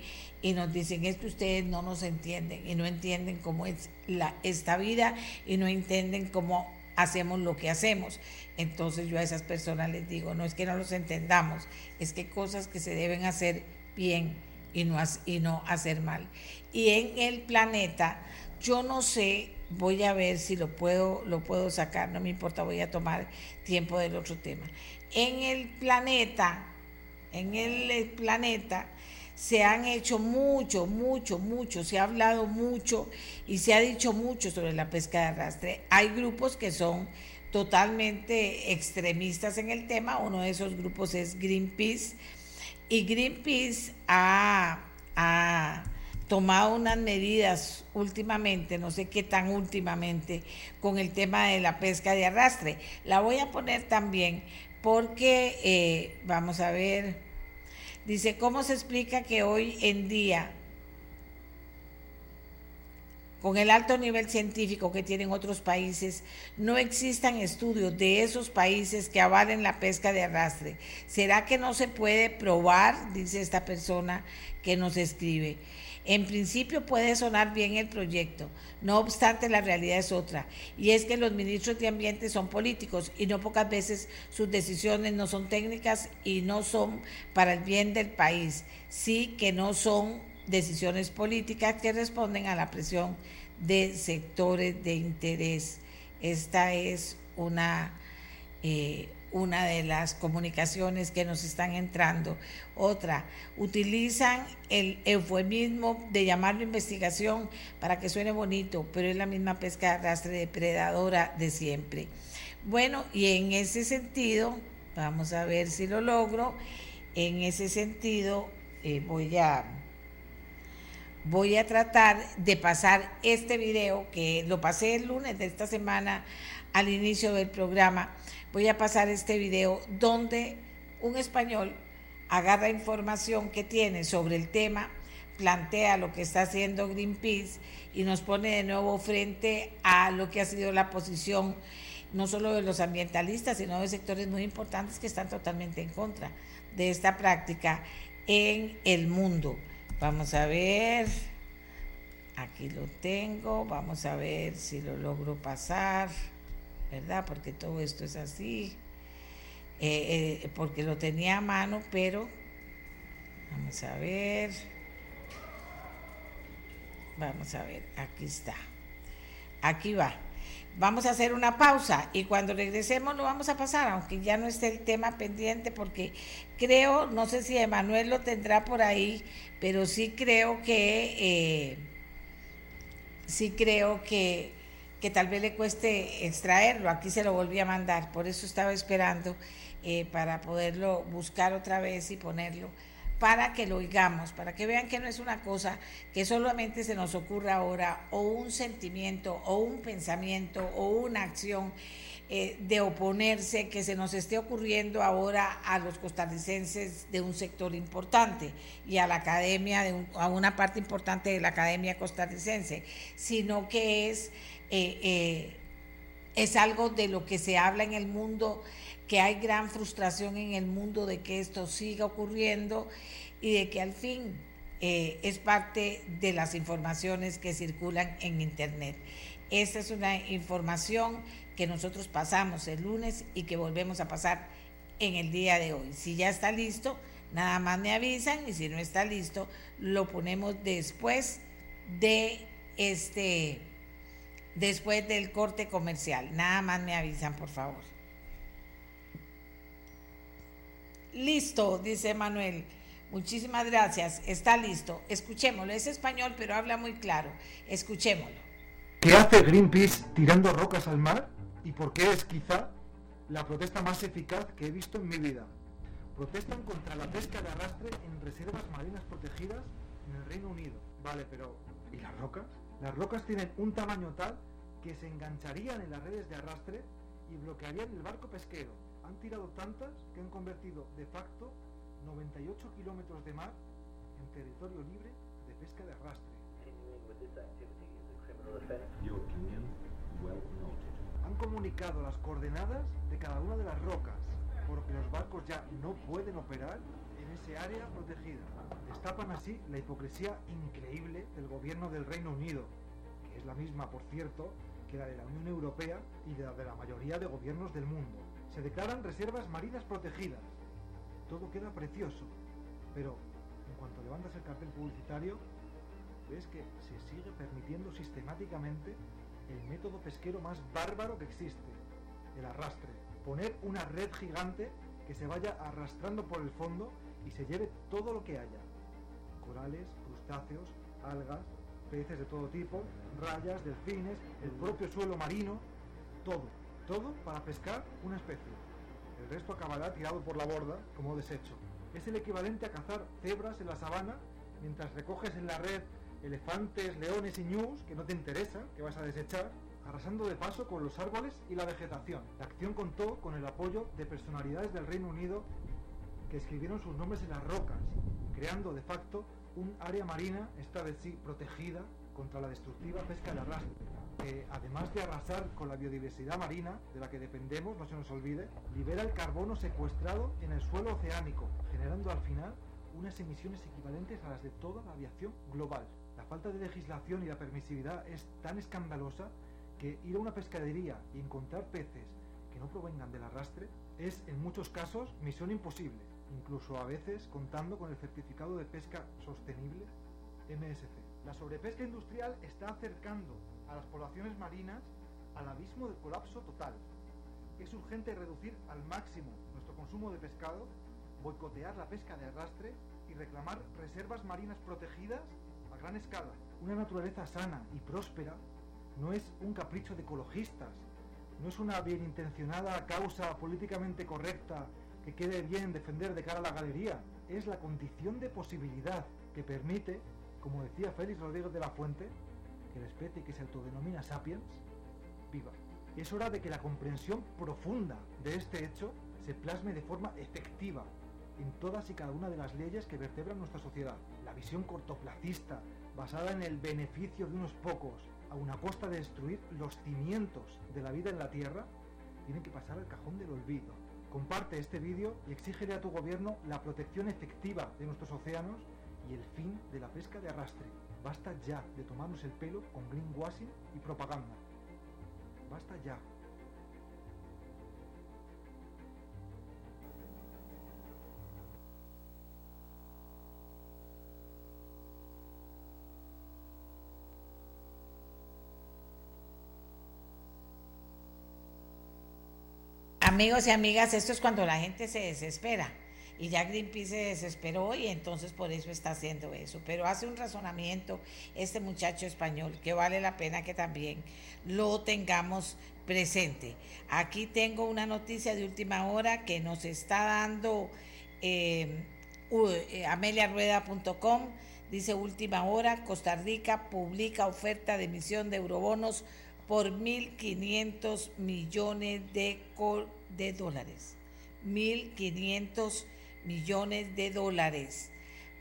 y nos dicen es que ustedes no nos entienden y no entienden cómo es la, esta vida y no entienden cómo hacemos lo que hacemos. Entonces yo a esas personas les digo, no es que no los entendamos, es que cosas que se deben hacer bien y no, y no hacer mal. Y en el planeta, yo no sé, voy a ver si lo puedo, lo puedo sacar, no me importa, voy a tomar tiempo del otro tema. En el planeta, en el planeta, se han hecho mucho, mucho, mucho, se ha hablado mucho y se ha dicho mucho sobre la pesca de arrastre. Hay grupos que son totalmente extremistas en el tema. Uno de esos grupos es Greenpeace. Y Greenpeace ha, tomado unas medidas últimamente, no sé qué tan últimamente, con el tema de la pesca de arrastre. La voy a poner también porque, eh, vamos a ver, dice, ¿cómo se explica que hoy en día con el alto nivel científico que tienen otros países, no existan estudios de esos países que avalen la pesca de arrastre. ¿Será que no se puede probar, dice esta persona que nos escribe? En principio puede sonar bien el proyecto, no obstante la realidad es otra, y es que los ministros de Ambiente son políticos y no pocas veces sus decisiones no son técnicas y no son para el bien del país, sí que no son decisiones políticas que responden a la presión de sectores de interés. Esta es una, eh, una de las comunicaciones que nos están entrando. Otra, utilizan el eufemismo de llamarlo investigación para que suene bonito, pero es la misma pesca de arrastre depredadora de siempre. Bueno, y en ese sentido, vamos a ver si lo logro, en ese sentido eh, voy a voy a tratar de pasar este video que lo pasé el lunes de esta semana al inicio del programa. Voy a pasar este video donde un español agarra información que tiene sobre el tema, plantea lo que está haciendo Greenpeace y nos pone de nuevo frente a lo que ha sido la posición no solo de los ambientalistas, sino de sectores muy importantes que están totalmente en contra de esta práctica en el mundo. Vamos a ver. Aquí lo tengo. Vamos a ver si lo logro pasar. ¿Verdad? Porque todo esto es así. Eh, eh, porque lo tenía a mano, pero vamos a ver. Vamos a ver. Aquí está. Aquí va. Vamos a hacer una pausa y cuando regresemos lo vamos a pasar, aunque ya no esté el tema pendiente, porque creo, no sé si Emanuel lo tendrá por ahí, pero sí creo que, eh, sí creo que, que tal vez le cueste extraerlo. Aquí se lo volví a mandar, por eso estaba esperando eh, para poderlo buscar otra vez y ponerlo para que lo oigamos, para que vean que no es una cosa que solamente se nos ocurra ahora, o un sentimiento, o un pensamiento, o una acción eh, de oponerse que se nos esté ocurriendo ahora a los costarricenses de un sector importante y a la academia, de a una parte importante de la academia costarricense, sino que es, eh, eh, es algo de lo que se habla en el mundo que hay gran frustración en el mundo de que esto siga ocurriendo y de que al fin eh, es parte de las informaciones que circulan en Internet. Esta es una información que nosotros pasamos el lunes y que volvemos a pasar en el día de hoy. Si ya está listo, nada más me avisan y si no está listo, lo ponemos después de este después del corte comercial. Nada más me avisan, por favor. Listo, dice Manuel. Muchísimas gracias. Está listo. Escuchémoslo. Es español, pero habla muy claro. Escuchémoslo. ¿Qué hace Greenpeace tirando rocas al mar? ¿Y por qué es quizá la protesta más eficaz que he visto en mi vida? Protestan contra la pesca de arrastre en reservas marinas protegidas en el Reino Unido. Vale, pero ¿y las rocas? Las rocas tienen un tamaño tal que se engancharían en las redes de arrastre y bloquearían el barco pesquero. Han tirado tantas que han convertido de facto 98 kilómetros de mar en territorio libre de pesca de arrastre. Han comunicado las coordenadas de cada una de las rocas, porque los barcos ya no pueden operar ese área protegida. Destapan así la hipocresía increíble del gobierno del Reino Unido, que es la misma, por cierto, que la de la Unión Europea y la de la mayoría de gobiernos del mundo se declaran reservas marinas protegidas. Todo queda precioso, pero en cuanto levantas el cartel publicitario, ves que se sigue permitiendo sistemáticamente el método pesquero más bárbaro que existe, el arrastre. Poner una red gigante que se vaya arrastrando por el fondo y se lleve todo lo que haya. Corales, crustáceos, algas, peces de todo tipo, rayas, delfines, el propio suelo marino, todo. Todo para pescar una especie. El resto acabará tirado por la borda como desecho. Es el equivalente a cazar cebras en la sabana mientras recoges en la red elefantes, leones y ñus que no te interesan, que vas a desechar, arrasando de paso con los árboles y la vegetación. La acción contó con el apoyo de personalidades del Reino Unido que escribieron sus nombres en las rocas, creando de facto un área marina, esta vez sí protegida, contra la destructiva pesca de arrastre, que además de arrasar con la biodiversidad marina, de la que dependemos, no se nos olvide, libera el carbono secuestrado en el suelo oceánico, generando al final unas emisiones equivalentes a las de toda la aviación global. La falta de legislación y la permisividad es tan escandalosa que ir a una pescadería y encontrar peces que no provengan del arrastre es en muchos casos misión imposible, incluso a veces contando con el certificado de pesca sostenible MSC. La sobrepesca industrial está acercando a las poblaciones marinas al abismo del colapso total. Es urgente reducir al máximo nuestro consumo de pescado, boicotear la pesca de arrastre y reclamar reservas marinas protegidas a gran escala. Una naturaleza sana y próspera no es un capricho de ecologistas, no es una bien intencionada causa políticamente correcta que quede bien defender de cara a la galería, es la condición de posibilidad que permite, como decía Félix Rodríguez de la Fuente, que la especie que se autodenomina sapiens viva. Es hora de que la comprensión profunda de este hecho se plasme de forma efectiva en todas y cada una de las leyes que vertebran nuestra sociedad. La visión cortoplacista, basada en el beneficio de unos pocos, a una costa de destruir los cimientos de la vida en la Tierra, tiene que pasar al cajón del olvido. Comparte este vídeo y exígele a tu gobierno la protección efectiva de nuestros océanos y el fin de la pesca de arrastre. Basta ya de tomarnos el pelo con greenwashing y propaganda. Basta ya. Amigos y amigas, esto es cuando la gente se desespera. Y ya Greenpeace se desesperó y entonces por eso está haciendo eso. Pero hace un razonamiento este muchacho español que vale la pena que también lo tengamos presente. Aquí tengo una noticia de última hora que nos está dando eh, eh, ameliarueda.com. Dice última hora, Costa Rica publica oferta de emisión de eurobonos por 1.500 millones de, de dólares. 1.500 millones de dólares.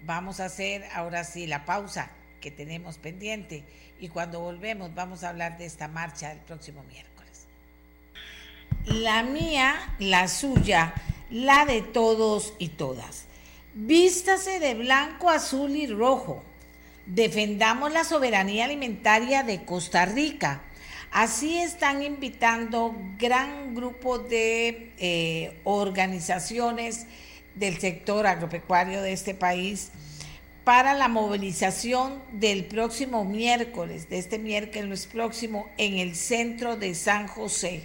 Vamos a hacer ahora sí la pausa que tenemos pendiente y cuando volvemos vamos a hablar de esta marcha el próximo miércoles. La mía, la suya, la de todos y todas. Vístase de blanco, azul y rojo. Defendamos la soberanía alimentaria de Costa Rica Así están invitando gran grupo de eh, organizaciones del sector agropecuario de este país para la movilización del próximo miércoles, de este miércoles próximo, en el centro de San José.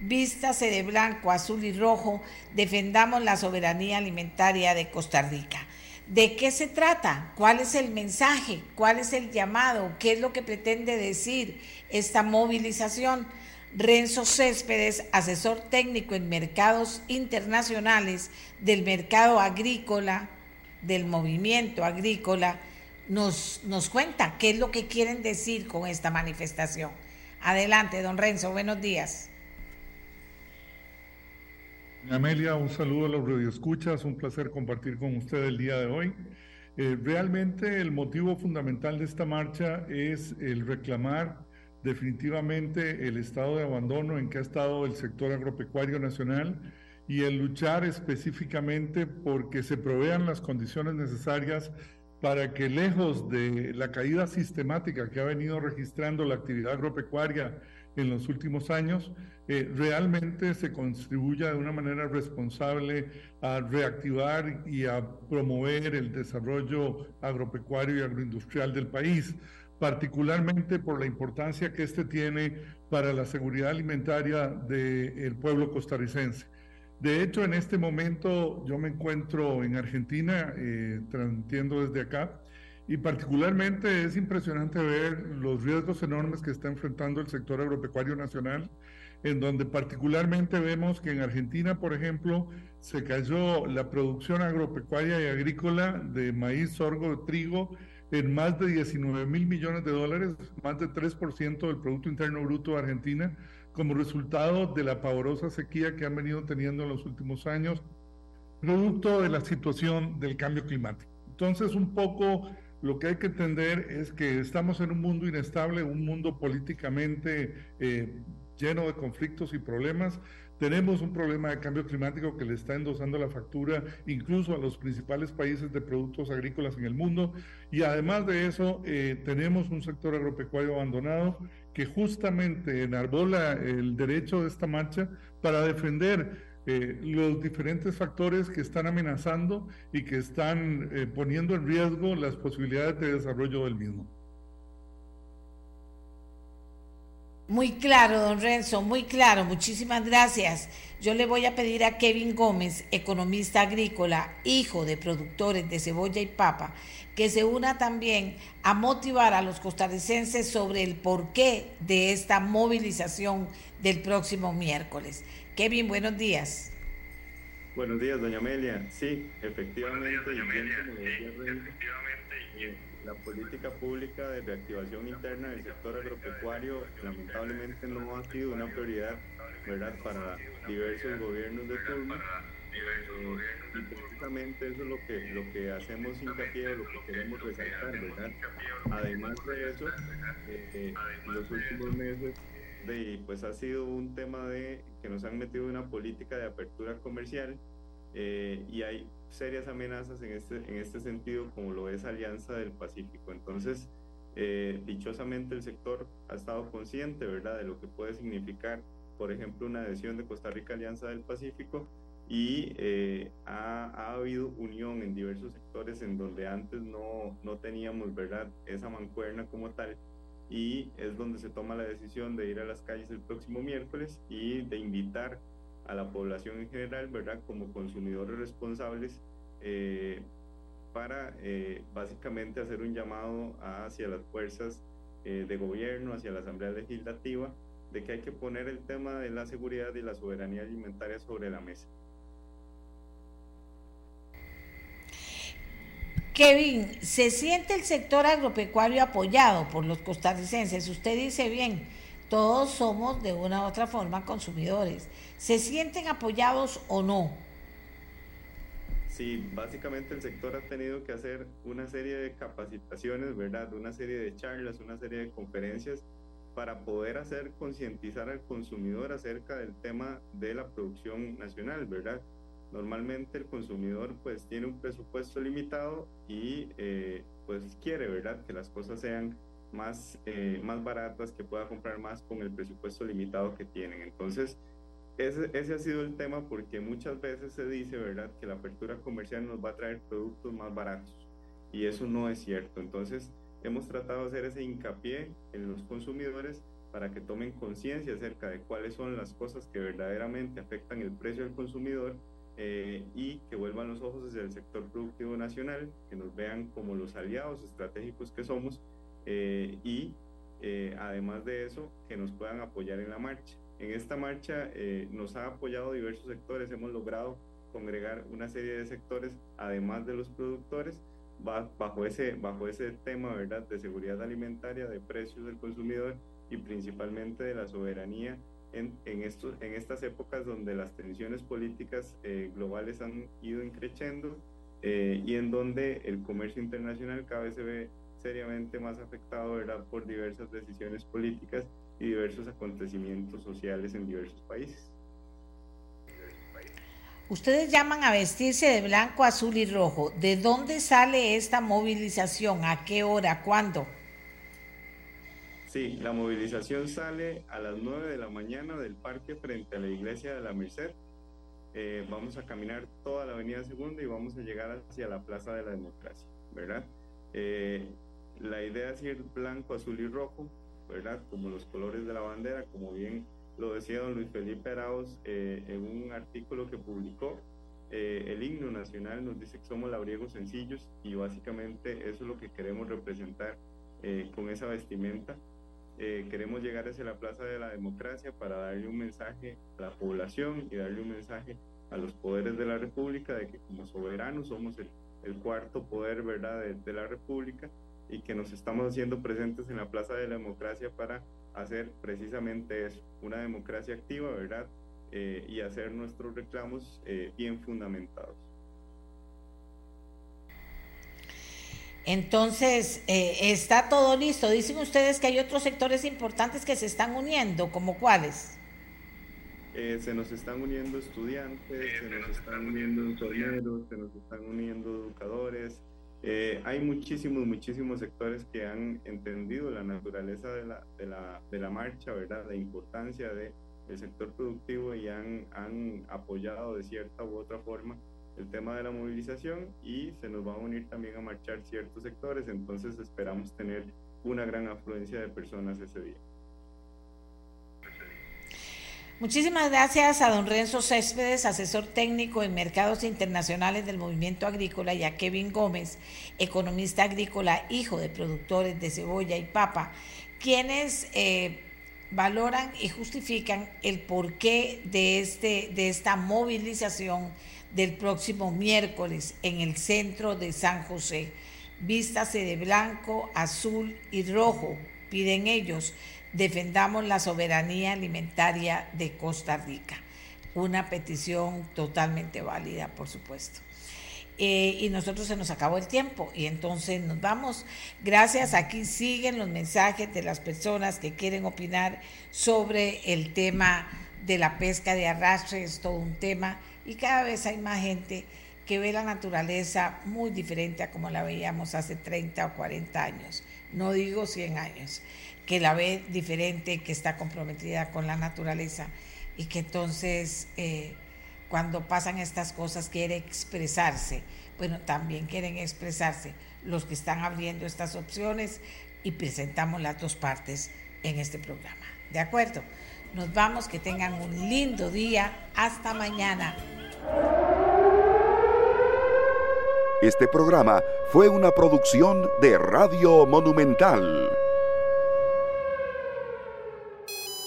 Vístase de blanco, azul y rojo, defendamos la soberanía alimentaria de Costa Rica. ¿De qué se trata? ¿Cuál es el mensaje? ¿Cuál es el llamado? ¿Qué es lo que pretende decir esta movilización? Renzo Céspedes, asesor técnico en mercados internacionales del mercado agrícola, del movimiento agrícola, nos, nos cuenta qué es lo que quieren decir con esta manifestación. Adelante, don Renzo, buenos días. Amelia, un saludo a los radioescuchas, un placer compartir con usted el día de hoy. Eh, realmente el motivo fundamental de esta marcha es el reclamar definitivamente el estado de abandono en que ha estado el sector agropecuario nacional y el luchar específicamente porque se provean las condiciones necesarias para que lejos de la caída sistemática que ha venido registrando la actividad agropecuaria en los últimos años, eh, realmente se contribuya de una manera responsable a reactivar y a promover el desarrollo agropecuario y agroindustrial del país, particularmente por la importancia que este tiene para la seguridad alimentaria del pueblo costarricense. De hecho, en este momento yo me encuentro en Argentina, eh, transmitiendo desde acá, y particularmente es impresionante ver los riesgos enormes que está enfrentando el sector agropecuario nacional, en donde particularmente vemos que en Argentina, por ejemplo, se cayó la producción agropecuaria y agrícola de maíz, sorgo, trigo en más de 19 mil millones de dólares, más de 3% del Producto Interno Bruto de Argentina, como resultado de la pavorosa sequía que han venido teniendo en los últimos años, producto de la situación del cambio climático. Entonces, un poco lo que hay que entender es que estamos en un mundo inestable, un mundo políticamente eh, lleno de conflictos y problemas. Tenemos un problema de cambio climático que le está endosando la factura incluso a los principales países de productos agrícolas en el mundo. Y además de eso, eh, tenemos un sector agropecuario abandonado que justamente enarbola el derecho de esta marcha para defender eh, los diferentes factores que están amenazando y que están eh, poniendo en riesgo las posibilidades de desarrollo del mismo. Muy claro, don Renzo, muy claro. Muchísimas gracias. Yo le voy a pedir a Kevin Gómez, economista agrícola, hijo de productores de cebolla y papa, que se una también a motivar a los costarricenses sobre el porqué de esta movilización del próximo miércoles. Kevin, buenos días. Buenos días, doña Amelia. Sí, efectivamente, la política pública de reactivación interna del sector agropecuario lamentablemente no ha sido una prioridad, ¿verdad?, para diversos gobiernos de turno. Eh, y precisamente eso es lo que, lo que hacemos hincapié, lo que queremos resaltar, ¿verdad? Además de eso, eh, eh, en los últimos meses de, pues ha sido un tema de que nos han metido una política de apertura comercial eh, y hay serias amenazas en este, en este sentido como lo es Alianza del Pacífico. Entonces, eh, dichosamente el sector ha estado consciente, ¿verdad?, de lo que puede significar, por ejemplo, una adhesión de Costa Rica a Alianza del Pacífico y eh, ha, ha, habido unión en diversos sectores en donde antes no, no teníamos, ¿verdad?, esa mancuerna como tal y es donde se toma la decisión de ir a las calles el próximo miércoles y de invitar a la población en general, ¿verdad? Como consumidores responsables eh, para eh, básicamente hacer un llamado hacia las fuerzas eh, de gobierno, hacia la Asamblea Legislativa, de que hay que poner el tema de la seguridad y la soberanía alimentaria sobre la mesa. Kevin, ¿se siente el sector agropecuario apoyado por los costarricenses? Usted dice bien, todos somos de una u otra forma consumidores. ¿Se sienten apoyados o no? Sí, básicamente el sector ha tenido que hacer una serie de capacitaciones, ¿verdad? Una serie de charlas, una serie de conferencias para poder hacer concientizar al consumidor acerca del tema de la producción nacional, ¿verdad? Normalmente el consumidor pues tiene un presupuesto limitado y eh, pues quiere, ¿verdad? Que las cosas sean más, eh, más baratas, que pueda comprar más con el presupuesto limitado que tienen. Entonces, ese, ese, ha sido el tema porque muchas veces se dice, ¿verdad?, que la apertura comercial nos va a traer productos más baratos y eso no es cierto. Entonces, hemos tratado de hacer ese hincapié en los consumidores para que tomen conciencia acerca de cuáles son las cosas que verdaderamente afectan el precio del consumidor eh, y que vuelvan los ojos desde el sector productivo nacional, que nos vean como los aliados estratégicos que somos eh, y eh, además de eso, que nos puedan apoyar en la marcha. En esta marcha nos ha apoyado diversos sectores, hemos logrado congregar una serie de sectores, además de los productores, bajo ese, bajo ese tema ¿verdad? de seguridad alimentaria, de precios del consumidor y principalmente de la soberanía en, en, estos, en estas épocas donde las tensiones políticas eh, globales han ido increciendo eh, y en donde el comercio internacional cada vez se ve seriamente más afectado ¿verdad? por diversas decisiones políticas y diversos acontecimientos sociales en diversos países. Ustedes llaman a vestirse de blanco, azul y rojo. ¿De dónde sale esta movilización? ¿A qué hora? ¿Cuándo? Sí, la movilización sale a las 9 de la mañana del parque frente a la iglesia de la Merced. Eh, vamos a caminar toda la avenida Segunda y vamos a llegar hacia la Plaza de la Democracia, ¿verdad? Eh, la idea es ir blanco, azul y rojo, ¿verdad? Como los colores de la bandera, como bien lo decía don Luis Felipe Arauz eh, en un artículo que publicó. el himno nacional nos dice que somos labriegos sencillos y básicamente eso es lo que queremos representar con esa vestimenta. Eh, queremos llegar hacia la Plaza de la Democracia para darle un mensaje a la población y darle un mensaje a los poderes de la República de que como soberanos somos el, el cuarto poder ¿verdad? De, de, la República y que nos estamos haciendo presentes en la Plaza de la Democracia para hacer precisamente eso, una democracia activa, ¿verdad? Eh, y hacer nuestros reclamos eh, bien fundamentados. Entonces, eh, está todo listo. Dicen ustedes que hay otros sectores importantes que se están uniendo, ¿como cuáles? Eh, se nos están uniendo estudiantes, se nos están uniendo enfermeros, se nos están uniendo educadores. Eh, hay muchísimos, muchísimos sectores que han entendido la naturaleza de la, de la, de la marcha, ¿verdad? La importancia del sector productivo y han, han apoyado de cierta u otra forma el tema de la movilización y se nos va a unir también a marchar ciertos sectores, entonces esperamos tener una gran afluencia de personas ese día. Muchísimas gracias a don Renzo Céspedes, asesor técnico en mercados internacionales del movimiento agrícola, y a Kevin Gómez, economista agrícola, hijo de productores de cebolla y papa, quienes eh, valoran y justifican el porqué de, este, de esta movilización del próximo miércoles en el centro de San José. Vístase de blanco, azul y rojo, piden ellos, defendamos la soberanía alimentaria de Costa Rica. Una petición totalmente válida, por supuesto. Eh, y nosotros se nos acabó el tiempo y entonces nos vamos. Gracias, aquí siguen los mensajes de las personas que quieren opinar sobre el tema de la pesca de arrastre, es todo un tema y cada vez hay más gente que ve la naturaleza muy diferente a como la veíamos hace 30 o 40 años, no digo 100 años, que la ve diferente, que está comprometida con la naturaleza y que entonces eh, cuando pasan estas cosas quiere expresarse. Bueno, también quieren expresarse los que están abriendo estas opciones y presentamos las dos partes en este programa. ¿De acuerdo? Nos vamos, que tengan un lindo día. Hasta mañana. Este programa fue una producción de Radio Monumental.